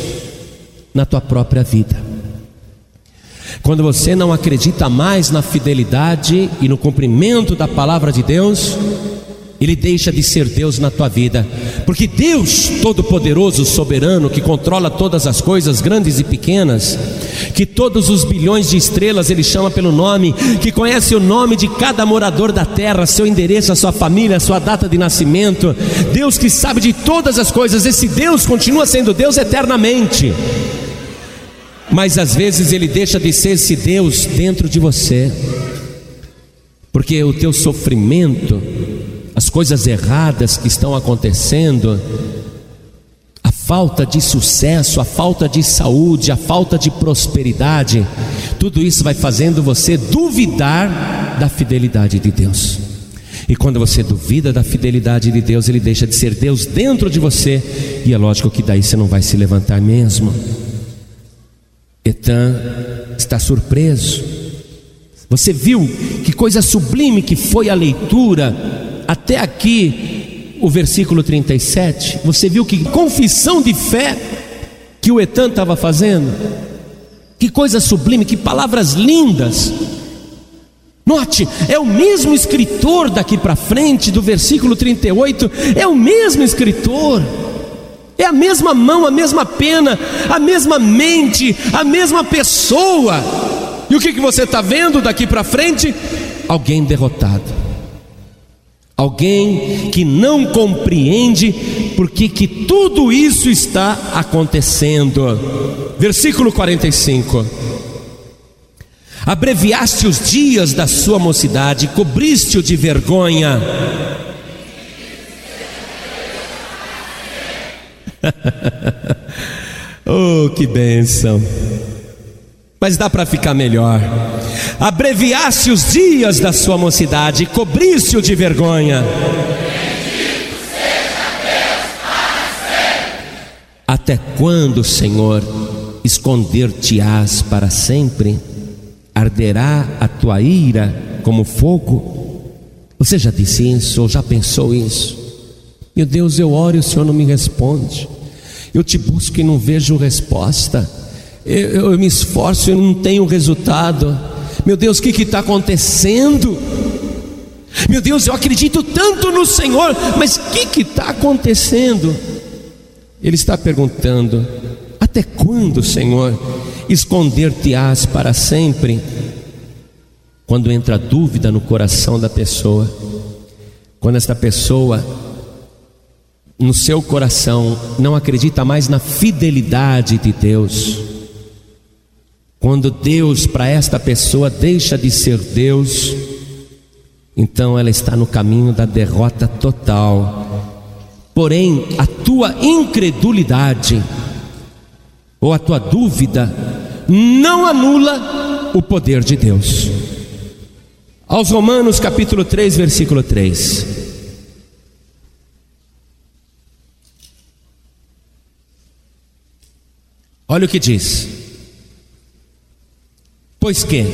Na tua própria vida. Quando você não acredita mais na fidelidade e no cumprimento da palavra de Deus, ele deixa de ser Deus na tua vida, porque Deus, Todo-Poderoso, Soberano, que controla todas as coisas, grandes e pequenas, que todos os bilhões de estrelas Ele chama pelo nome, que conhece o nome de cada morador da terra, seu endereço, a sua família, a sua data de nascimento, Deus que sabe de todas as coisas, esse Deus continua sendo Deus eternamente. Mas às vezes ele deixa de ser esse Deus dentro de você, porque o teu sofrimento, as coisas erradas que estão acontecendo, a falta de sucesso, a falta de saúde, a falta de prosperidade, tudo isso vai fazendo você duvidar da fidelidade de Deus. E quando você duvida da fidelidade de Deus, ele deixa de ser Deus dentro de você, e é lógico que daí você não vai se levantar mesmo. Etan está surpreso. Você viu que coisa sublime que foi a leitura até aqui, o versículo 37? Você viu que confissão de fé que o Etan estava fazendo? Que coisa sublime, que palavras lindas. Note, é o mesmo escritor daqui para frente, do versículo 38, é o mesmo escritor. É a mesma mão, a mesma pena, a mesma mente, a mesma pessoa. E o que, que você está vendo daqui para frente? Alguém derrotado. Alguém que não compreende porque que tudo isso está acontecendo. Versículo 45. Abreviaste os dias da sua mocidade, cobriste-o de vergonha oh, que bênção! Mas dá para ficar melhor. Abreviasse os dias da sua mocidade, cobrisse-o de vergonha. Até quando, Senhor, esconder-te-ás para sempre? Arderá a tua ira como fogo? Você já disse isso ou já pensou isso? Meu Deus, eu oro e o Senhor não me responde. Eu te busco e não vejo resposta. Eu, eu, me esforço e não tenho resultado. Meu Deus, o que está acontecendo? Meu Deus, eu acredito tanto no Senhor, mas o que está acontecendo? Ele está perguntando: Até quando, Senhor, esconder-te-ás para sempre? Quando entra dúvida no coração da pessoa, quando esta pessoa no seu coração não acredita mais na fidelidade de Deus, quando Deus para esta pessoa deixa de ser Deus, então ela está no caminho da derrota total. Porém, a tua incredulidade ou a tua dúvida não anula o poder de Deus. Aos Romanos capítulo 3, versículo 3. Olha o que diz. Pois que,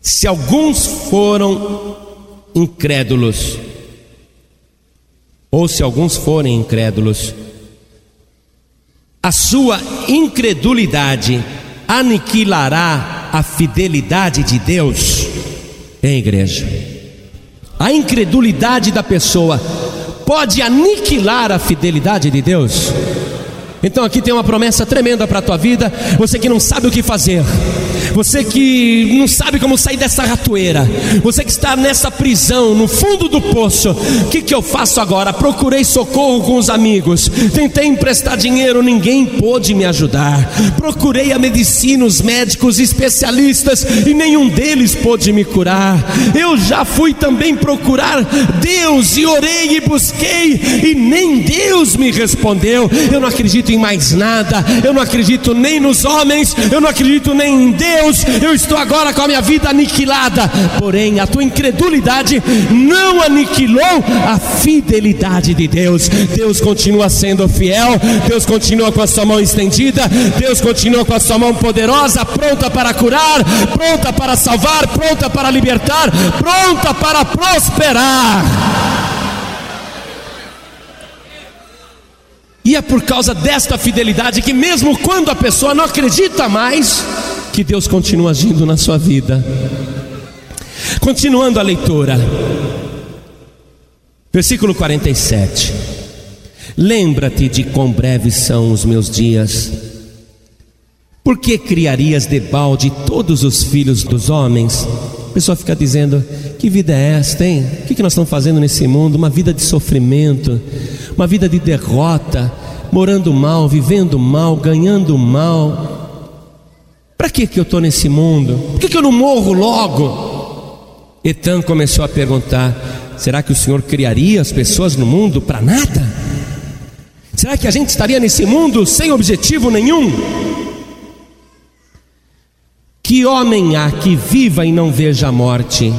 Se alguns foram incrédulos, ou se alguns forem incrédulos, a sua incredulidade aniquilará a fidelidade de Deus em igreja. A incredulidade da pessoa pode aniquilar a fidelidade de Deus. Então aqui tem uma promessa tremenda para a tua vida. Você que não sabe o que fazer, você que não sabe como sair dessa ratoeira, você que está nessa prisão, no fundo do poço, o que, que eu faço agora? Procurei socorro com os amigos, tentei emprestar dinheiro, ninguém pôde me ajudar. Procurei a medicina, os médicos, especialistas, e nenhum deles pôde me curar. Eu já fui também procurar Deus e orei e busquei, e nem Deus me respondeu. Eu não acredito em mais nada, eu não acredito nem nos homens, eu não acredito nem em Deus, eu estou agora com a minha vida aniquilada. Porém, a tua incredulidade não aniquilou a fidelidade de Deus. Deus continua sendo fiel, Deus continua com a sua mão estendida, Deus continua com a sua mão poderosa, pronta para curar, pronta para salvar, pronta para libertar, pronta para prosperar. E é por causa desta fidelidade que, mesmo quando a pessoa não acredita mais, que Deus continua agindo na sua vida. Continuando a leitura, versículo 47. Lembra-te de quão breves são os meus dias. Por que criarias debalde todos os filhos dos homens? Pessoa fica dizendo: Que vida é esta, hein? O que nós estamos fazendo nesse mundo? Uma vida de sofrimento uma vida de derrota, morando mal, vivendo mal, ganhando mal. Para que, que eu estou nesse mundo? Por que, que eu não morro logo? Etan começou a perguntar: será que o Senhor criaria as pessoas no mundo para nada? Será que a gente estaria nesse mundo sem objetivo nenhum? Que homem há que viva e não veja a morte?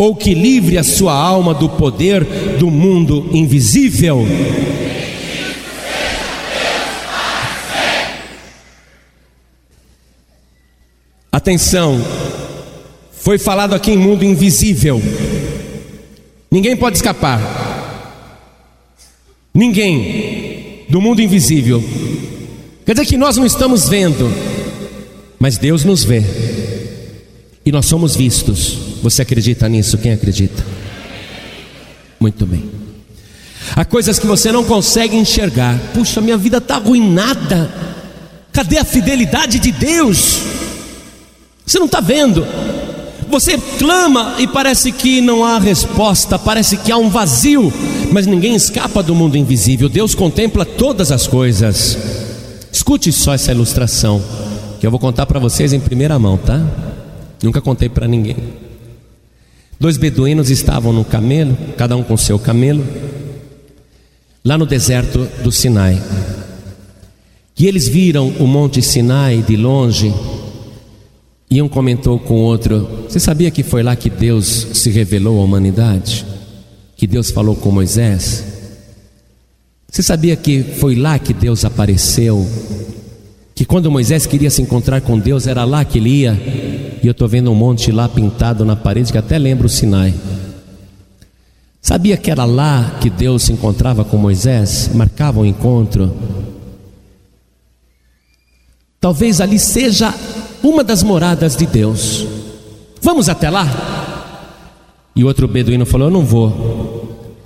ou que livre a sua alma do poder do mundo invisível. Atenção, foi falado aqui em mundo invisível, ninguém pode escapar, ninguém do mundo invisível, quer dizer que nós não estamos vendo, mas Deus nos vê, e nós somos vistos. Você acredita nisso? Quem acredita? Muito bem. Há coisas que você não consegue enxergar. Puxa, minha vida está arruinada. Cadê a fidelidade de Deus? Você não está vendo. Você clama e parece que não há resposta, parece que há um vazio, mas ninguém escapa do mundo invisível. Deus contempla todas as coisas. Escute só essa ilustração, que eu vou contar para vocês em primeira mão, tá? Nunca contei para ninguém. Dois beduínos estavam no camelo, cada um com seu camelo, lá no deserto do Sinai. E eles viram o monte Sinai de longe, e um comentou com o outro: Você sabia que foi lá que Deus se revelou à humanidade? Que Deus falou com Moisés? Você sabia que foi lá que Deus apareceu? Que quando Moisés queria se encontrar com Deus, era lá que ele ia e eu estou vendo um monte lá pintado na parede que até lembra o Sinai. Sabia que era lá que Deus se encontrava com Moisés? Marcava o um encontro. Talvez ali seja uma das moradas de Deus. Vamos até lá? E o outro beduíno falou: Eu não vou.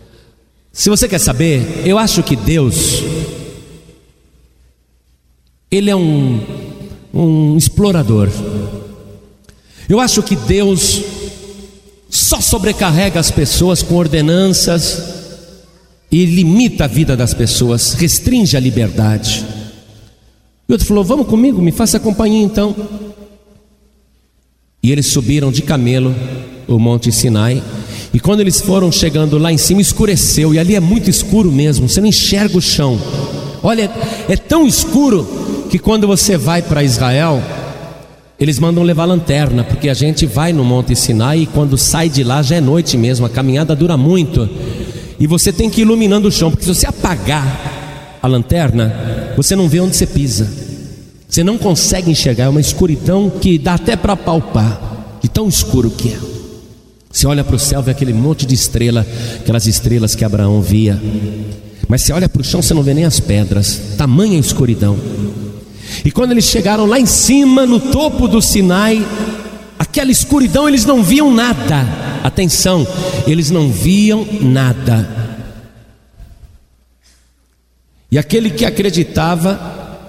Se você quer saber, eu acho que Deus, Ele é um, um explorador. Eu acho que Deus só sobrecarrega as pessoas com ordenanças e limita a vida das pessoas, restringe a liberdade. E outro falou: Vamos comigo, me faça companhia então. E eles subiram de camelo o Monte Sinai. E quando eles foram chegando lá em cima, escureceu. E ali é muito escuro mesmo, você não enxerga o chão. Olha, é tão escuro que quando você vai para Israel, eles mandam levar lanterna, porque a gente vai no Monte Sinai e quando sai de lá já é noite mesmo, a caminhada dura muito. E você tem que ir iluminando o chão, porque se você apagar a lanterna, você não vê onde você pisa. Você não consegue enxergar, é uma escuridão que dá até para palpar. de tão escuro que é. Você olha para o céu, vê aquele monte de estrela, aquelas estrelas que Abraão via. Mas você olha para o chão, você não vê nem as pedras, tamanha escuridão. E quando eles chegaram lá em cima, no topo do Sinai, aquela escuridão, eles não viam nada. Atenção, eles não viam nada. E aquele que acreditava,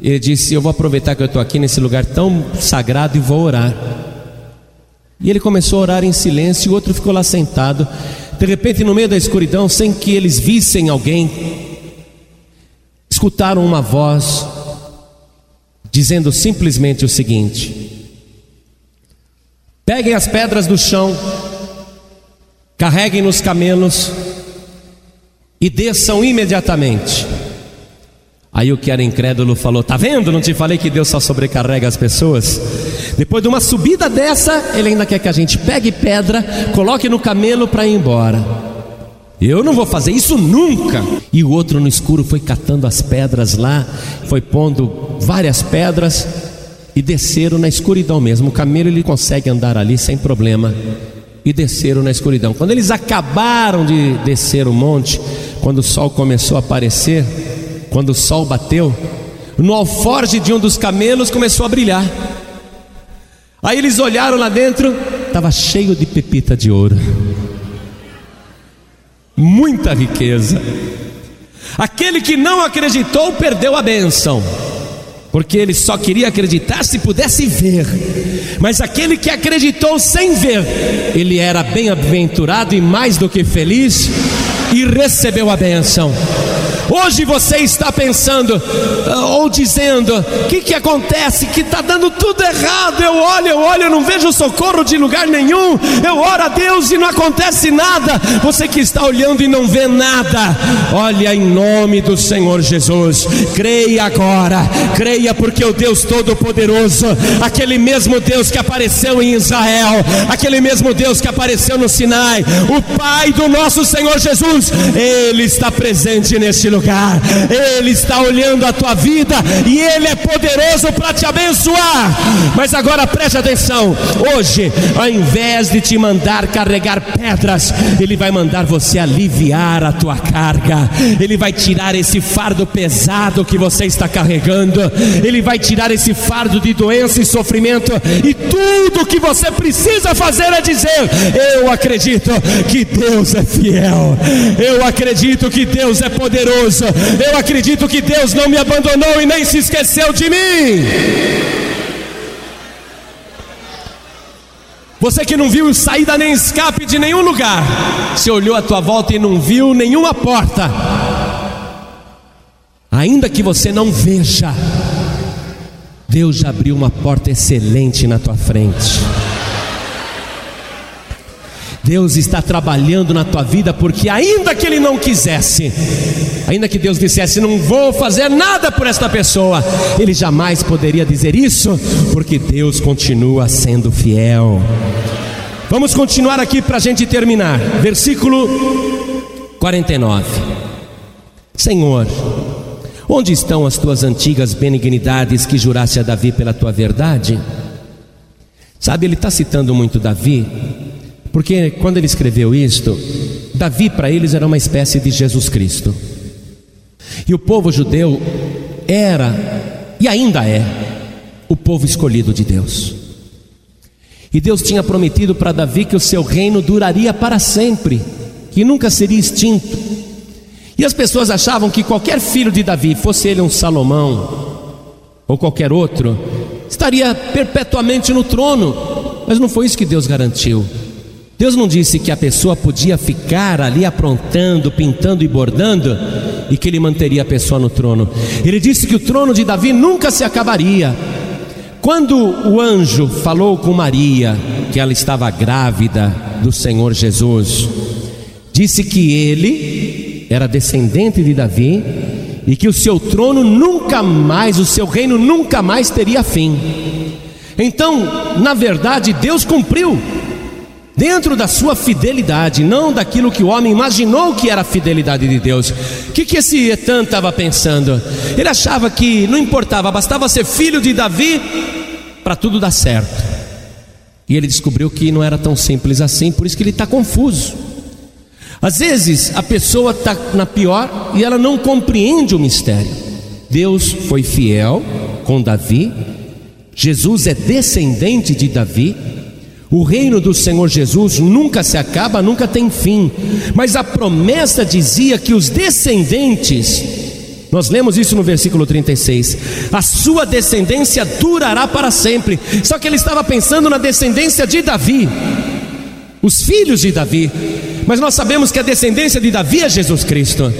ele disse: Eu vou aproveitar que eu estou aqui nesse lugar tão sagrado e vou orar. E ele começou a orar em silêncio, o outro ficou lá sentado. De repente, no meio da escuridão, sem que eles vissem alguém, escutaram uma voz dizendo simplesmente o seguinte: Peguem as pedras do chão, carreguem nos camelos e desçam imediatamente. Aí o que era incrédulo falou: Tá vendo? Não te falei que Deus só sobrecarrega as pessoas? Depois de uma subida dessa, ele ainda quer que a gente pegue pedra, coloque no camelo para ir embora. Eu não vou fazer isso nunca. E o outro no escuro foi catando as pedras lá, foi pondo várias pedras e desceram na escuridão mesmo. O camelo ele consegue andar ali sem problema. E desceram na escuridão. Quando eles acabaram de descer o monte, quando o sol começou a aparecer, quando o sol bateu, no alforge de um dos camelos começou a brilhar. Aí eles olharam lá dentro, estava cheio de pepita de ouro, muita riqueza. Aquele que não acreditou perdeu a bênção, porque ele só queria acreditar se pudesse ver. Mas aquele que acreditou sem ver, ele era bem-aventurado e mais do que feliz e recebeu a bênção. Hoje você está pensando ah, ou dizendo: o que, que acontece? Que está dando tudo errado. Eu olho, eu olho, eu não vejo socorro de lugar nenhum. Eu oro a Deus e não acontece nada. Você que está olhando e não vê nada, olha em nome do Senhor Jesus. Creia agora, creia porque o Deus Todo-Poderoso, aquele mesmo Deus que apareceu em Israel, aquele mesmo Deus que apareceu no Sinai, o Pai do nosso Senhor Jesus, Ele está presente neste lugar lugar. Ele está olhando a tua vida e Ele é poderoso para te abençoar. Mas agora preste atenção: hoje, ao invés de te mandar carregar pedras, Ele vai mandar você aliviar a tua carga. Ele vai tirar esse fardo pesado que você está carregando. Ele vai tirar esse fardo de doença e sofrimento. E tudo que você precisa fazer é dizer: Eu acredito que Deus é fiel. Eu acredito que Deus é poderoso Eu acredito que Deus não me abandonou e nem se esqueceu de mim. Você que não viu saída nem escape de nenhum lugar, se olhou à tua volta e não viu nenhuma porta, ainda que você não veja, Deus já abriu uma porta excelente na tua frente. Deus está trabalhando na tua vida, porque ainda que Ele não quisesse, ainda que Deus dissesse, não vou fazer nada por esta pessoa, Ele jamais poderia dizer isso, porque Deus continua sendo fiel. Vamos continuar aqui para a gente terminar, versículo 49. Senhor, onde estão as tuas antigas benignidades que juraste a Davi pela tua verdade? Sabe, ele está citando muito Davi, porque quando ele escreveu isto, Davi para eles era uma espécie de Jesus Cristo. E o povo judeu era e ainda é o povo escolhido de Deus. E Deus tinha prometido para Davi que o seu reino duraria para sempre, que nunca seria extinto. E as pessoas achavam que qualquer filho de Davi, fosse ele um Salomão ou qualquer outro, estaria perpetuamente no trono. Mas não foi isso que Deus garantiu. Deus não disse que a pessoa podia ficar ali aprontando, pintando e bordando e que ele manteria a pessoa no trono. Ele disse que o trono de Davi nunca se acabaria. Quando o anjo falou com Maria que ela estava grávida do Senhor Jesus, disse que ele era descendente de Davi e que o seu trono nunca mais, o seu reino nunca mais teria fim. Então, na verdade, Deus cumpriu dentro da sua fidelidade, não daquilo que o homem imaginou que era a fidelidade de Deus. O que, que esse Etan estava pensando? Ele achava que não importava, bastava ser filho de Davi para tudo dar certo. E ele descobriu que não era tão simples assim, por isso que ele está confuso. Às vezes a pessoa está na pior e ela não compreende o mistério. Deus foi fiel com Davi, Jesus é descendente de Davi, o reino do Senhor Jesus nunca se acaba, nunca tem fim, mas a promessa dizia que os descendentes, nós lemos isso no versículo 36, a sua descendência durará para sempre. Só que ele estava pensando na descendência de Davi, os filhos de Davi, mas nós sabemos que a descendência de Davi é Jesus Cristo.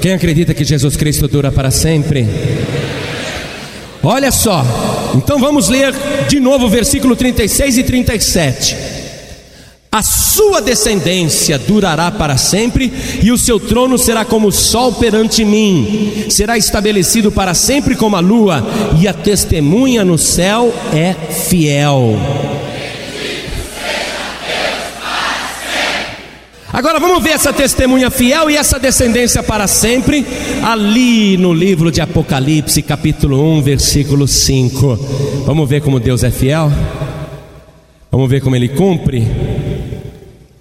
Quem acredita que Jesus Cristo dura para sempre? Olha só, então vamos ler de novo o versículo 36 e 37. A sua descendência durará para sempre, e o seu trono será como o sol perante mim, será estabelecido para sempre como a lua, e a testemunha no céu é fiel. Agora vamos ver essa testemunha fiel e essa descendência para sempre, ali no livro de Apocalipse, capítulo 1, versículo 5. Vamos ver como Deus é fiel? Vamos ver como ele cumpre?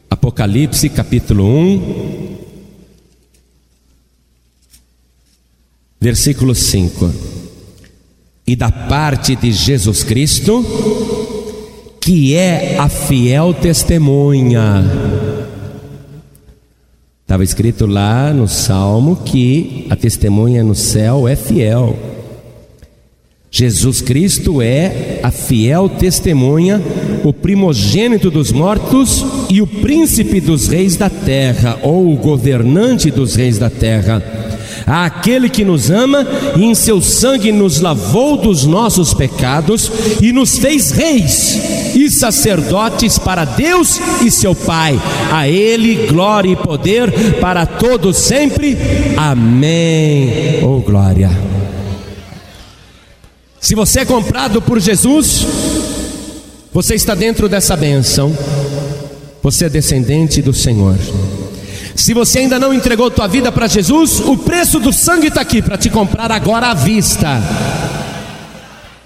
Apocalipse, capítulo 1, versículo 5. E da parte de Jesus Cristo, que é a fiel testemunha Estava escrito lá no Salmo que a testemunha no céu é fiel. Jesus Cristo é a fiel testemunha, o primogênito dos mortos e o príncipe dos reis da terra, ou o governante dos reis da terra àquele que nos ama e em seu sangue nos lavou dos nossos pecados e nos fez reis e sacerdotes para Deus e seu Pai. A Ele glória e poder para todos sempre. Amém. Oh glória. Se você é comprado por Jesus, você está dentro dessa bênção. Você é descendente do Senhor. Se você ainda não entregou tua vida para Jesus, o preço do sangue está aqui para te comprar agora à vista.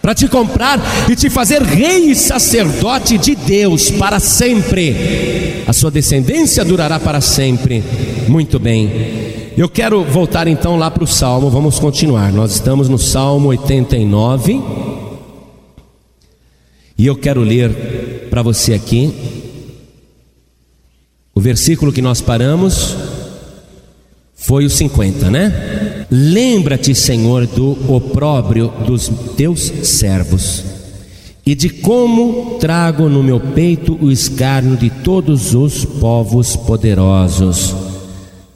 Para te comprar e te fazer rei e sacerdote de Deus para sempre. A sua descendência durará para sempre. Muito bem. Eu quero voltar então lá para o Salmo, vamos continuar. Nós estamos no Salmo 89. E eu quero ler para você aqui o versículo que nós paramos foi o 50, né? Lembra-te, Senhor, do opróbrio dos teus servos e de como trago no meu peito o escárnio de todos os povos poderosos.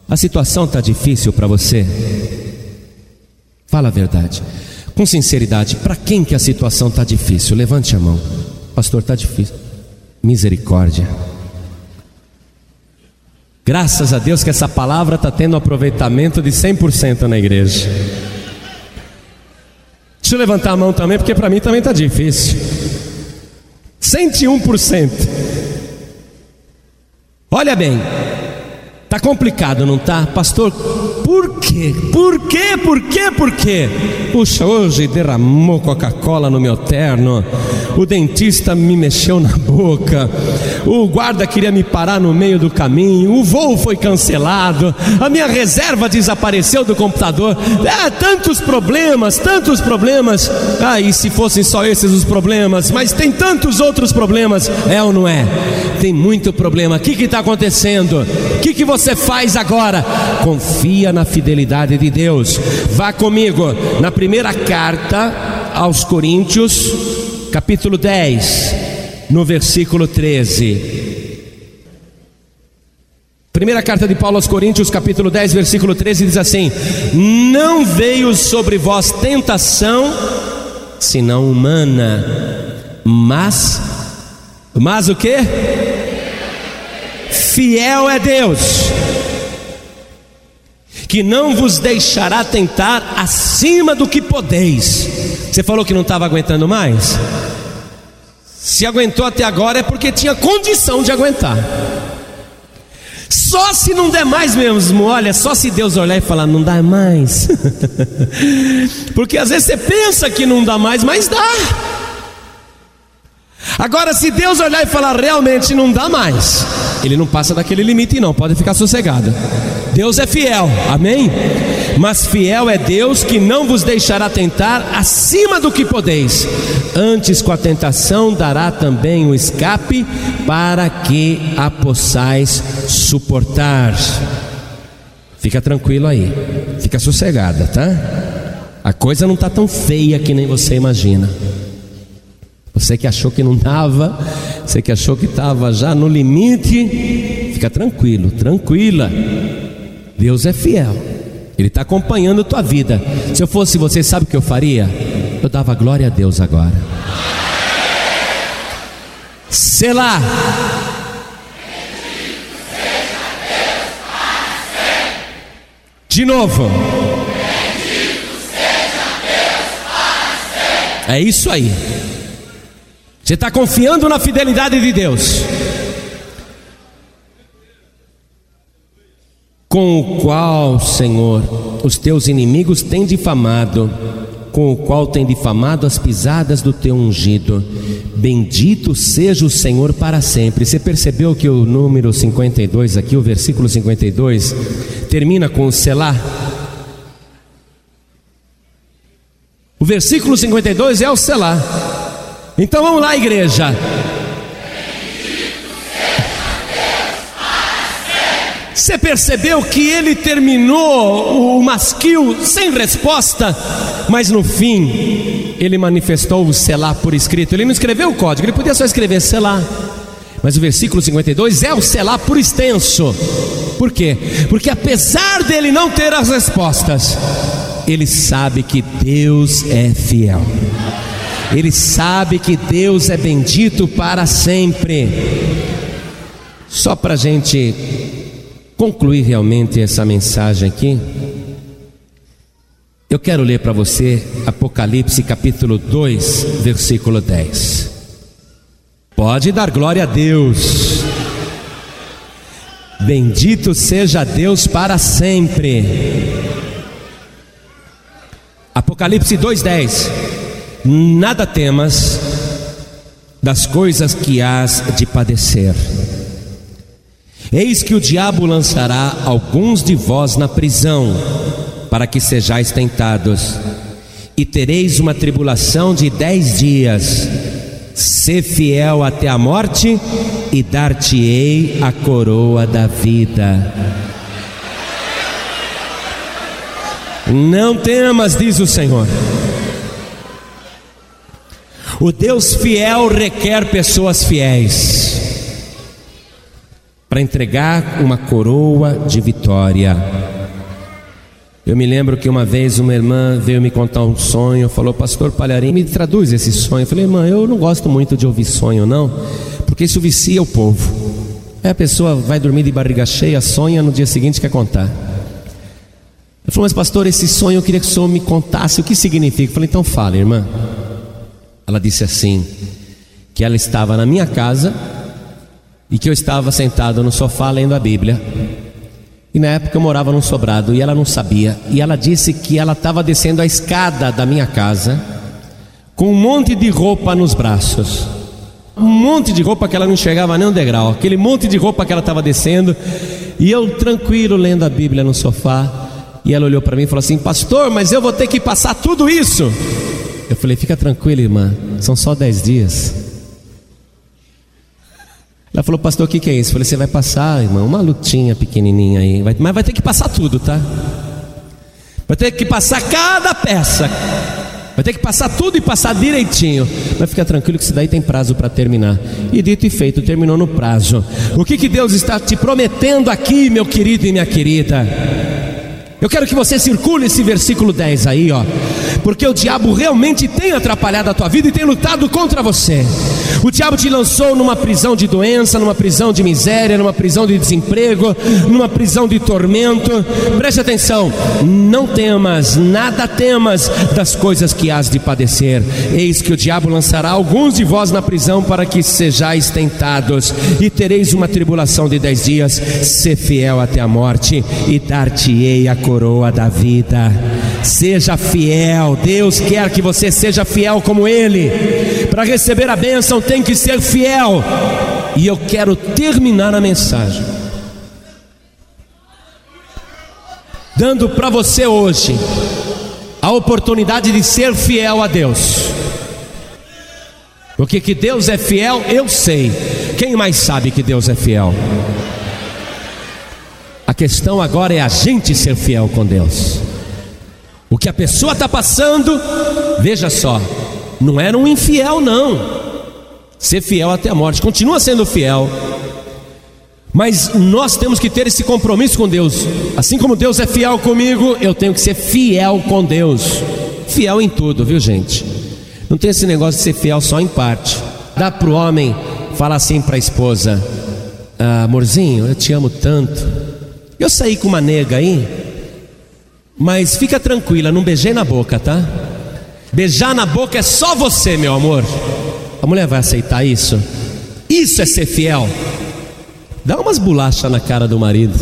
A situação está difícil para você? Fala a verdade, com sinceridade. Para quem que a situação está difícil? Levante a mão, pastor. Está difícil. Misericórdia. Graças a Deus que essa palavra está tendo aproveitamento de 100% na igreja. Deixa eu levantar a mão também, porque para mim também está difícil. 101%. Olha bem, Tá complicado, não tá? Pastor, por quê? Por quê? Por quê? Por quê? Puxa, hoje derramou Coca-Cola no meu terno. O dentista me mexeu na boca. O guarda queria me parar no meio do caminho. O voo foi cancelado. A minha reserva desapareceu do computador. Ah, tantos problemas, tantos problemas. Ah, e se fossem só esses os problemas? Mas tem tantos outros problemas. É ou não é? Tem muito problema. O que está acontecendo? O que, que você faz agora? Confia na fidelidade de Deus. Vá comigo na primeira carta aos Coríntios, capítulo 10, no versículo 13. Primeira carta de Paulo aos Coríntios, capítulo 10, versículo 13, diz assim: Não veio sobre vós tentação, senão humana, mas, mas o que? Fiel é Deus, que não vos deixará tentar acima do que podeis. Você falou que não estava aguentando mais? Se aguentou até agora é porque tinha condição de aguentar. Só se não der mais mesmo, olha, só se Deus olhar e falar, não dá mais. porque às vezes você pensa que não dá mais, mas dá. Agora, se Deus olhar e falar realmente não dá mais, Ele não passa daquele limite, não, pode ficar sossegado. Deus é fiel, amém? Mas fiel é Deus que não vos deixará tentar acima do que podeis, antes com a tentação dará também o escape para que a possais suportar. Fica tranquilo aí, fica sossegada, tá? A coisa não está tão feia que nem você imagina. Você que achou que não dava, você que achou que estava já no limite, fica tranquilo, tranquila. Deus é fiel, Ele está acompanhando a tua vida. Se eu fosse você, sabe o que eu faria? Eu dava glória a Deus agora. Selá. De novo. É isso aí. Você está confiando na fidelidade de Deus, com o qual, Senhor, os teus inimigos têm difamado, com o qual tem difamado as pisadas do teu ungido. Bendito seja o Senhor para sempre. Você percebeu que o número 52 aqui, o versículo 52, termina com o Selah? O versículo 52 é o Selah. Então vamos lá, igreja. Você percebeu que ele terminou o masquil sem resposta, mas no fim ele manifestou o selar por escrito. Ele não escreveu o código, ele podia só escrever selar. Mas o versículo 52 é o selar por extenso. Por quê? Porque apesar dele não ter as respostas, ele sabe que Deus é fiel ele sabe que Deus é bendito para sempre. Só para gente concluir realmente essa mensagem aqui, eu quero ler para você Apocalipse capítulo 2, versículo 10. Pode dar glória a Deus. Bendito seja Deus para sempre. Apocalipse 2:10 Nada temas das coisas que hás de padecer. Eis que o diabo lançará alguns de vós na prisão, para que sejais tentados, e tereis uma tribulação de dez dias. Sê fiel até a morte, e dar-te-ei a coroa da vida. Não temas, diz o Senhor. O Deus fiel requer pessoas fiéis para entregar uma coroa de vitória. Eu me lembro que uma vez uma irmã veio me contar um sonho, falou, Pastor Palharim, me traduz esse sonho. Eu falei, irmã, eu não gosto muito de ouvir sonho, não, porque isso vicia o povo. Aí a pessoa vai dormir de barriga cheia, sonha, no dia seguinte quer contar. Eu falei, mas pastor, esse sonho eu queria que o senhor me contasse o que significa. Eu falei, então fala, irmã. Ela disse assim: que ela estava na minha casa e que eu estava sentado no sofá lendo a Bíblia. E na época eu morava num sobrado e ela não sabia. E ela disse que ela estava descendo a escada da minha casa com um monte de roupa nos braços. Um monte de roupa que ela não enxergava nem um degrau. Aquele monte de roupa que ela estava descendo. E eu tranquilo lendo a Bíblia no sofá. E ela olhou para mim e falou assim: Pastor, mas eu vou ter que passar tudo isso. Eu falei, fica tranquila, irmã, são só dez dias. Ela falou, pastor, o que, que é isso? Eu falei, você vai passar, irmã, uma lutinha pequenininha aí, vai, mas vai ter que passar tudo, tá? Vai ter que passar cada peça, vai ter que passar tudo e passar direitinho. Mas fica tranquilo que isso daí tem prazo para terminar. E dito e feito, terminou no prazo. O que, que Deus está te prometendo aqui, meu querido e minha querida? Eu quero que você circule esse versículo 10 aí, ó porque o diabo realmente tem atrapalhado a tua vida e tem lutado contra você. O diabo te lançou numa prisão de doença, numa prisão de miséria, numa prisão de desemprego, numa prisão de tormento. Preste atenção, não temas, nada temas das coisas que hás de padecer. Eis que o diabo lançará alguns de vós na prisão para que sejais tentados, e tereis uma tribulação de dez dias. Ser fiel até a morte, e dar-te-ei a coroa da vida. Seja fiel. Deus quer que você seja fiel como Ele. Para receber a bênção tem que ser fiel. E eu quero terminar a mensagem dando para você hoje a oportunidade de ser fiel a Deus. Porque que Deus é fiel, eu sei. Quem mais sabe que Deus é fiel? A questão agora é a gente ser fiel com Deus. O que a pessoa está passando, veja só, não era um infiel, não. Ser fiel até a morte, continua sendo fiel. Mas nós temos que ter esse compromisso com Deus. Assim como Deus é fiel comigo, eu tenho que ser fiel com Deus. Fiel em tudo, viu gente? Não tem esse negócio de ser fiel só em parte. Dá para o homem falar assim para a esposa: ah, Amorzinho, eu te amo tanto. Eu saí com uma nega aí, mas fica tranquila, não beijei na boca, tá? Beijar na boca é só você, meu amor. A mulher vai aceitar isso? Isso é ser fiel. Dá umas bolachas na cara do marido.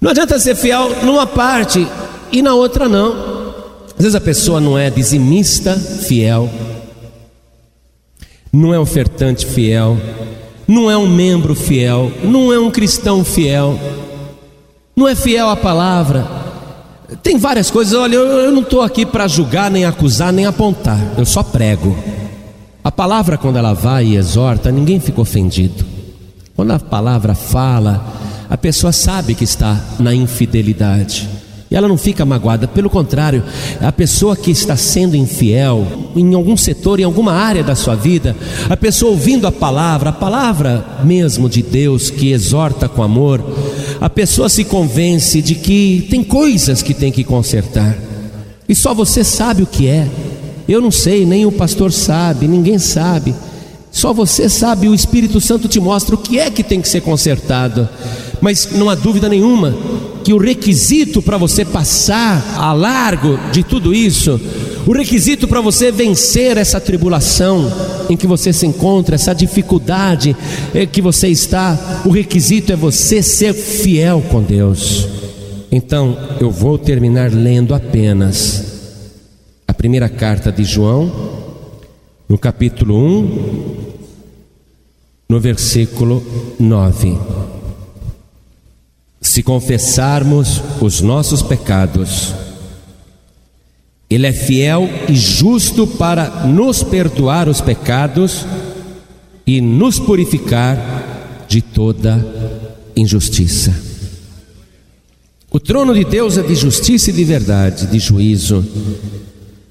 Não adianta ser fiel numa parte e na outra não. Às vezes a pessoa não é dizimista fiel, não é ofertante fiel, não é um membro fiel, não é um cristão fiel, não é fiel à palavra. Tem várias coisas, olha, eu, eu não estou aqui para julgar, nem acusar, nem apontar, eu só prego. A palavra, quando ela vai e exorta, ninguém fica ofendido. Quando a palavra fala, a pessoa sabe que está na infidelidade. E ela não fica magoada, pelo contrário, a pessoa que está sendo infiel em algum setor, em alguma área da sua vida, a pessoa ouvindo a palavra, a palavra mesmo de Deus que exorta com amor, a pessoa se convence de que tem coisas que tem que consertar, e só você sabe o que é. Eu não sei, nem o pastor sabe, ninguém sabe. Só você sabe, o Espírito Santo te mostra o que é que tem que ser consertado. Mas não há dúvida nenhuma que o requisito para você passar a largo de tudo isso, o requisito para você vencer essa tribulação em que você se encontra, essa dificuldade em que você está, o requisito é você ser fiel com Deus. Então, eu vou terminar lendo apenas a primeira carta de João, no capítulo 1, no versículo 9. Se confessarmos os nossos pecados, Ele é fiel e justo para nos perdoar os pecados e nos purificar de toda injustiça. O trono de Deus é de justiça e de verdade, de juízo.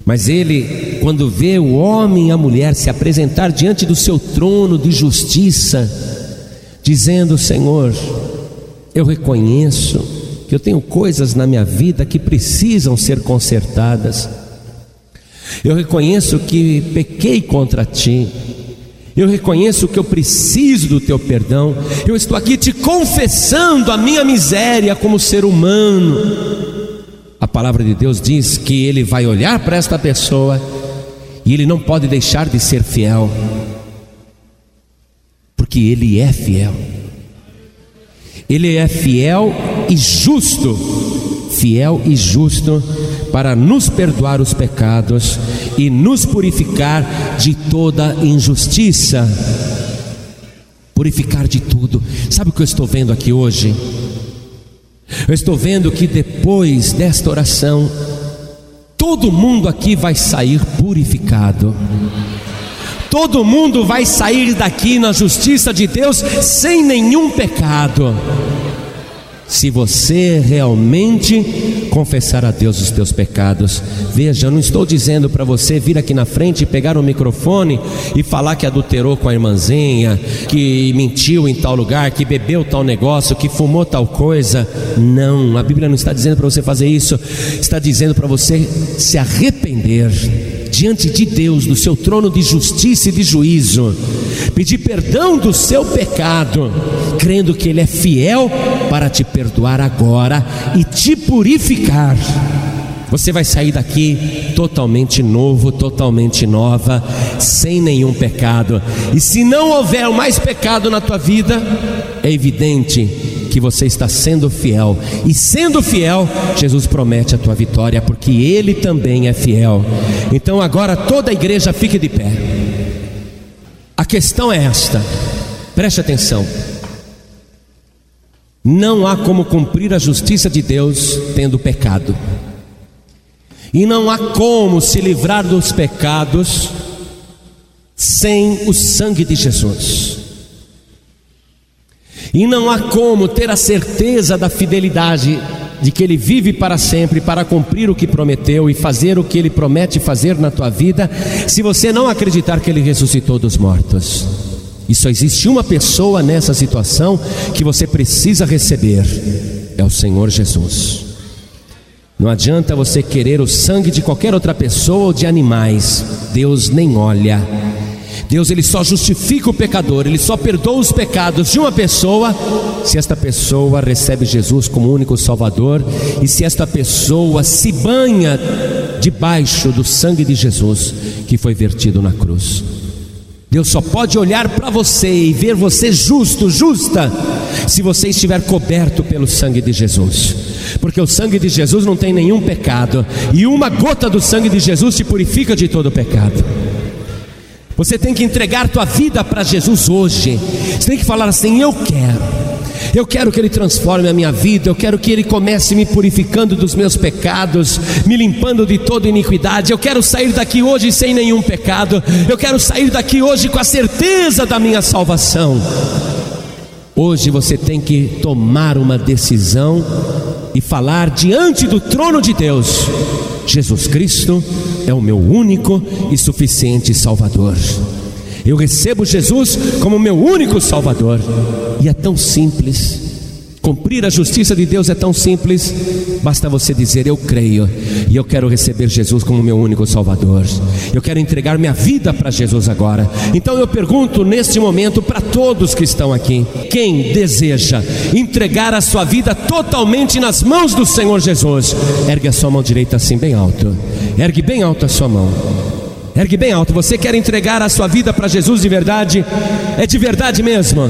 Mas ele, quando vê o homem e a mulher se apresentar diante do seu trono de justiça, dizendo: Senhor, eu reconheço que eu tenho coisas na minha vida que precisam ser consertadas. Eu reconheço que pequei contra ti. Eu reconheço que eu preciso do teu perdão. Eu estou aqui te confessando a minha miséria como ser humano a palavra de Deus diz que ele vai olhar para esta pessoa e ele não pode deixar de ser fiel, porque ele é fiel. Ele é fiel e justo, fiel e justo para nos perdoar os pecados e nos purificar de toda injustiça. Purificar de tudo. Sabe o que eu estou vendo aqui hoje? Eu estou vendo que depois desta oração, todo mundo aqui vai sair purificado. Todo mundo vai sair daqui na justiça de Deus sem nenhum pecado se você realmente confessar a Deus os teus pecados. Veja, eu não estou dizendo para você vir aqui na frente pegar o microfone e falar que adulterou com a irmãzinha, que mentiu em tal lugar, que bebeu tal negócio, que fumou tal coisa. Não, a Bíblia não está dizendo para você fazer isso, está dizendo para você se arrepender diante de Deus, no seu trono de justiça e de juízo, pedir perdão do seu pecado, crendo que Ele é fiel para te perdoar agora e te purificar. Você vai sair daqui totalmente novo, totalmente nova, sem nenhum pecado. E se não houver mais pecado na tua vida, é evidente que você está sendo fiel. E sendo fiel, Jesus promete a tua vitória, porque Ele também é fiel. Então agora toda a igreja fique de pé. A questão é esta, preste atenção. Não há como cumprir a justiça de Deus tendo pecado. E não há como se livrar dos pecados sem o sangue de Jesus. E não há como ter a certeza da fidelidade de que Ele vive para sempre para cumprir o que prometeu e fazer o que Ele promete fazer na tua vida, se você não acreditar que Ele ressuscitou dos mortos. E só existe uma pessoa nessa situação que você precisa receber: é o Senhor Jesus. Não adianta você querer o sangue de qualquer outra pessoa ou de animais, Deus nem olha. Deus ele só justifica o pecador, ele só perdoa os pecados de uma pessoa se esta pessoa recebe Jesus como único Salvador e se esta pessoa se banha debaixo do sangue de Jesus que foi vertido na cruz. Deus só pode olhar para você e ver você justo, justa, se você estiver coberto pelo sangue de Jesus. Porque o sangue de Jesus não tem nenhum pecado, e uma gota do sangue de Jesus te purifica de todo pecado. Você tem que entregar tua vida para Jesus hoje. Você tem que falar assim: Eu quero. Eu quero que Ele transforme a minha vida, eu quero que Ele comece me purificando dos meus pecados, me limpando de toda iniquidade. Eu quero sair daqui hoje sem nenhum pecado, eu quero sair daqui hoje com a certeza da minha salvação. Hoje você tem que tomar uma decisão e falar diante do trono de Deus: Jesus Cristo é o meu único e suficiente Salvador. Eu recebo Jesus como meu único Salvador. E é tão simples. Cumprir a justiça de Deus é tão simples, basta você dizer: Eu creio e eu quero receber Jesus como meu único Salvador. Eu quero entregar minha vida para Jesus agora. Então eu pergunto neste momento para todos que estão aqui: quem deseja entregar a sua vida totalmente nas mãos do Senhor Jesus? Ergue a sua mão direita assim, bem alto. Ergue bem alto a sua mão. Ergue bem alto. Você quer entregar a sua vida para Jesus de verdade? É de verdade mesmo?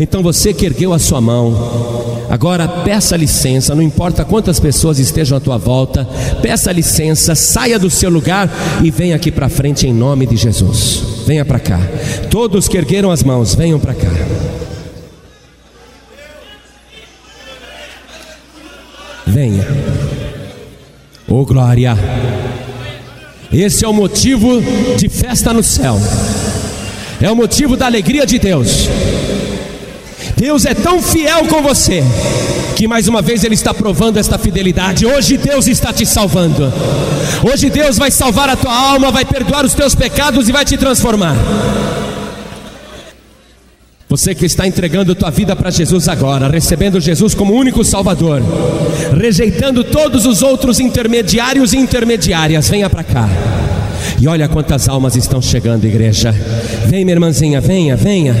Então você que ergueu a sua mão, agora peça licença, não importa quantas pessoas estejam à tua volta, peça licença, saia do seu lugar e venha aqui para frente em nome de Jesus. Venha para cá. Todos que ergueram as mãos, venham para cá. Venha. Oh glória. Esse é o motivo de festa no céu. É o motivo da alegria de Deus. Deus é tão fiel com você que mais uma vez Ele está provando esta fidelidade. Hoje Deus está te salvando. Hoje Deus vai salvar a tua alma, vai perdoar os teus pecados e vai te transformar. Você que está entregando tua vida para Jesus agora, recebendo Jesus como único Salvador, rejeitando todos os outros intermediários e intermediárias, venha para cá. E olha quantas almas estão chegando, igreja. Vem, minha irmãzinha, venha, venha.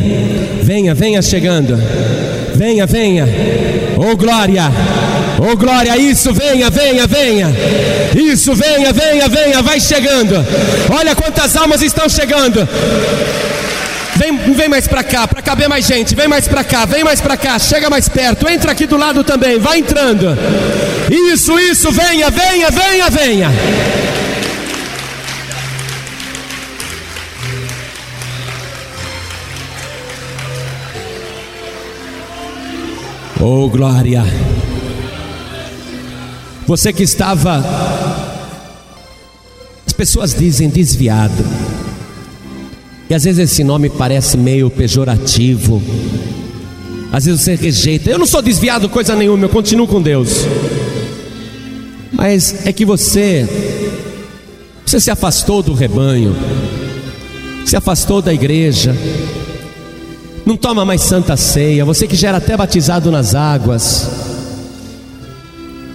Venha, venha chegando. Venha, venha. Oh glória. Oh glória, isso, venha, venha, venha. Isso, venha, venha, venha, vai chegando. Olha quantas almas estão chegando. Vem, vem mais para cá, para caber mais gente. Vem mais para cá, vem mais para cá. Chega mais perto. Entra aqui do lado também. Vai entrando. Isso, isso. Venha, venha, venha, venha. Oh glória. Você que estava, as pessoas dizem desviado. E às vezes esse nome parece meio pejorativo. Às vezes você rejeita. Eu não sou desviado coisa nenhuma, eu continuo com Deus. Mas é que você você se afastou do rebanho. Se afastou da igreja. Não toma mais santa ceia. Você que já era até batizado nas águas.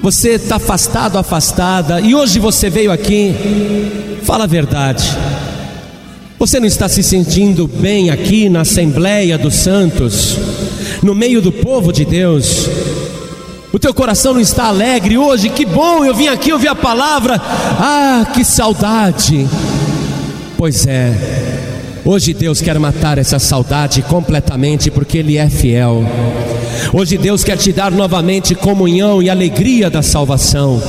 Você está afastado, afastada, e hoje você veio aqui, fala a verdade. Você não está se sentindo bem aqui na Assembleia dos Santos, no meio do povo de Deus? O teu coração não está alegre hoje? Que bom, eu vim aqui ouvir a palavra. Ah, que saudade! Pois é, hoje Deus quer matar essa saudade completamente, porque Ele é fiel. Hoje Deus quer te dar novamente comunhão e alegria da salvação.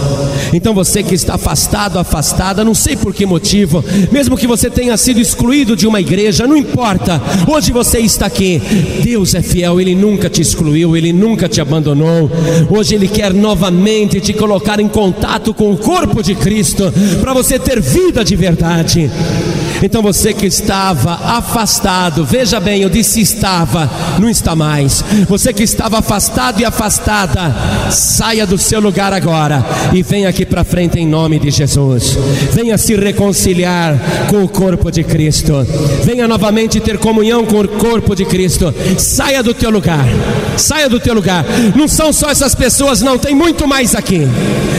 Então você que está afastado, afastada, não sei por que motivo, mesmo que você tenha sido excluído de uma igreja, não importa. Hoje você está aqui. Deus é fiel, ele nunca te excluiu, ele nunca te abandonou. Hoje ele quer novamente te colocar em contato com o corpo de Cristo para você ter vida de verdade. Então você que estava afastado, veja bem, eu disse estava, não está mais. Você que estava afastado e afastada, saia do seu lugar agora e venha aqui para frente em nome de Jesus. Venha se reconciliar com o corpo de Cristo. Venha novamente ter comunhão com o corpo de Cristo. Saia do teu lugar. Saia do teu lugar. Não são só essas pessoas, não, tem muito mais aqui.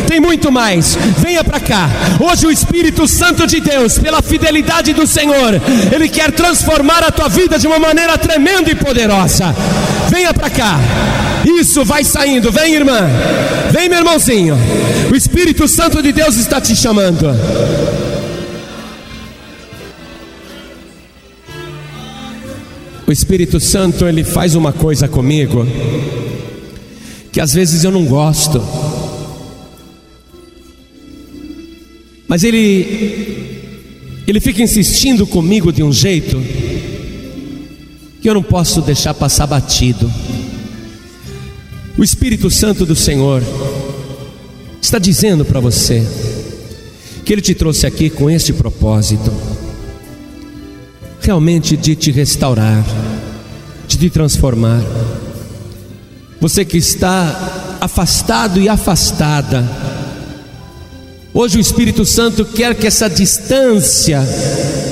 Tem muito mais. Venha para cá. Hoje o Espírito Santo de Deus, pela fidelidade do Senhor, ele quer transformar a tua vida de uma maneira tremenda e poderosa. Venha para cá. Isso vai saindo. Vem, irmã. Vem, meu irmãozinho. O Espírito Santo de Deus está te chamando. O Espírito Santo, ele faz uma coisa comigo que às vezes eu não gosto. Mas ele ele fica insistindo comigo de um jeito que eu não posso deixar passar batido. O Espírito Santo do Senhor está dizendo para você que Ele te trouxe aqui com este propósito, realmente de te restaurar, de te transformar. Você que está afastado e afastada, hoje o Espírito Santo quer que essa distância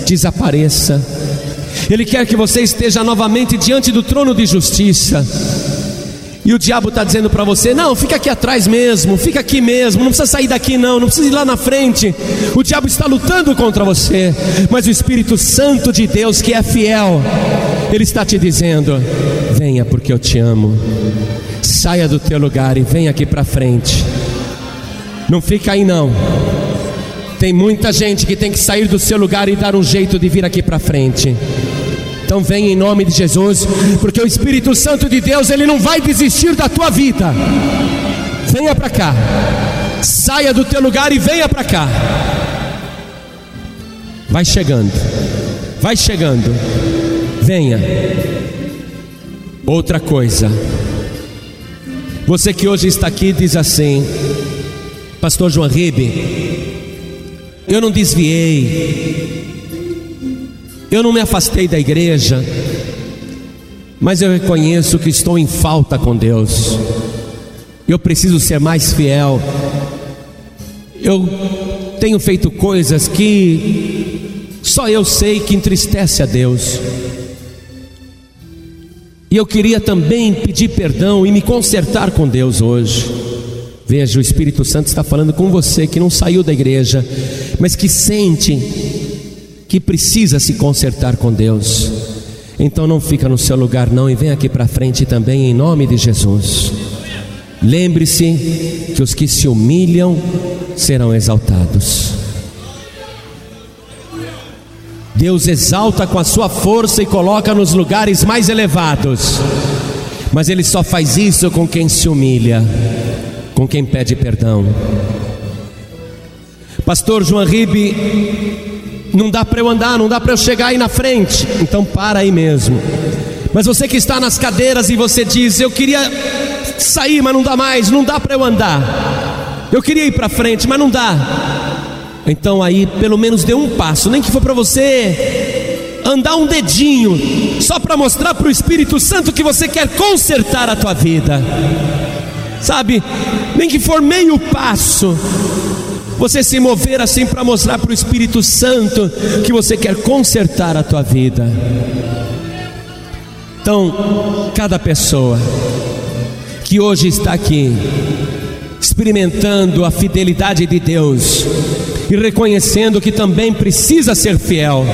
desapareça, Ele quer que você esteja novamente diante do trono de justiça e o diabo está dizendo para você: não, fica aqui atrás mesmo, fica aqui mesmo, não precisa sair daqui, não, não precisa ir lá na frente. O diabo está lutando contra você, mas o Espírito Santo de Deus, que é fiel, ele está te dizendo: venha porque eu te amo. Saia do teu lugar e venha aqui para frente. Não fica aí não. Tem muita gente que tem que sair do seu lugar e dar um jeito de vir aqui para frente. Então vem em nome de Jesus, porque o Espírito Santo de Deus, ele não vai desistir da tua vida. Venha para cá. Saia do teu lugar e venha para cá. Vai chegando. Vai chegando. Venha. Outra coisa. Você que hoje está aqui diz assim: Pastor João Ribe, eu não desviei, eu não me afastei da igreja, mas eu reconheço que estou em falta com Deus. Eu preciso ser mais fiel. Eu tenho feito coisas que só eu sei que entristece a Deus. E eu queria também pedir perdão e me consertar com Deus hoje. Veja, o Espírito Santo está falando com você que não saiu da igreja, mas que sente que precisa se consertar com Deus. Então não fica no seu lugar não e vem aqui para frente também em nome de Jesus. Lembre-se que os que se humilham serão exaltados. Deus exalta com a sua força e coloca nos lugares mais elevados. Mas ele só faz isso com quem se humilha, com quem pede perdão. Pastor João Ribe não dá para eu andar, não dá para eu chegar aí na frente. Então para aí mesmo. Mas você que está nas cadeiras e você diz: Eu queria sair, mas não dá mais, não dá para eu andar. Eu queria ir para frente, mas não dá. Então aí pelo menos dê um passo, nem que for para você andar um dedinho, só para mostrar para o Espírito Santo que você quer consertar a tua vida. Sabe? Nem que for meio passo, você se mover assim para mostrar para o Espírito Santo que você quer consertar a tua vida. Então, cada pessoa que hoje está aqui, experimentando a fidelidade de Deus e reconhecendo que também precisa ser fiel.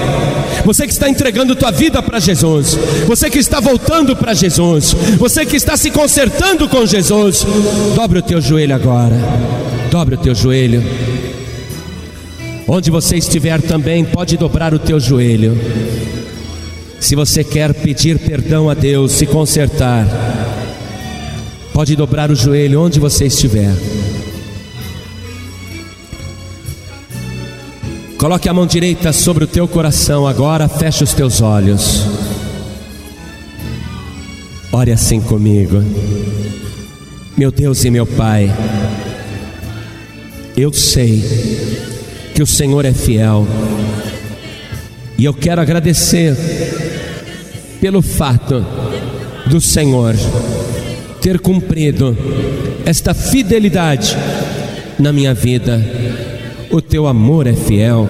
Você que está entregando tua vida para Jesus, você que está voltando para Jesus, você que está se consertando com Jesus, dobre o teu joelho agora. Dobre o teu joelho. Onde você estiver também, pode dobrar o teu joelho. Se você quer pedir perdão a Deus, se consertar, Pode dobrar o joelho onde você estiver. Coloque a mão direita sobre o teu coração agora, feche os teus olhos. Ore assim comigo. Meu Deus e meu Pai, eu sei que o Senhor é fiel e eu quero agradecer pelo fato do Senhor ter cumprido esta fidelidade na minha vida. O teu amor é fiel,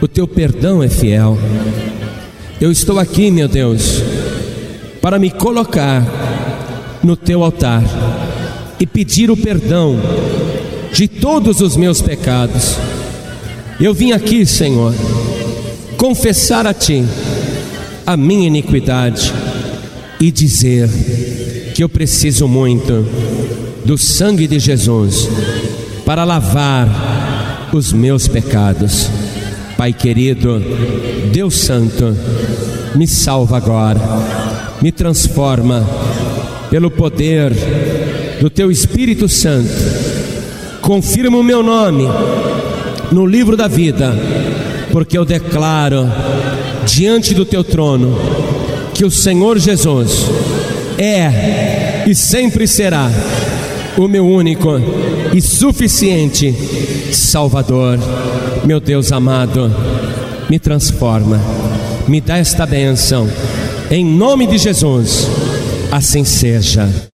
o teu perdão é fiel. Eu estou aqui, meu Deus, para me colocar no teu altar e pedir o perdão de todos os meus pecados. Eu vim aqui, Senhor, confessar a Ti a minha iniquidade e dizer que eu preciso muito do sangue de Jesus para lavar os meus pecados. Pai querido, Deus Santo, me salva agora, me transforma pelo poder do Teu Espírito Santo. Confirma o meu nome no livro da vida, porque eu declaro diante do Teu trono que o Senhor Jesus é e sempre será o meu único e suficiente Salvador. Meu Deus amado, me transforma, me dá esta benção, em nome de Jesus, assim seja.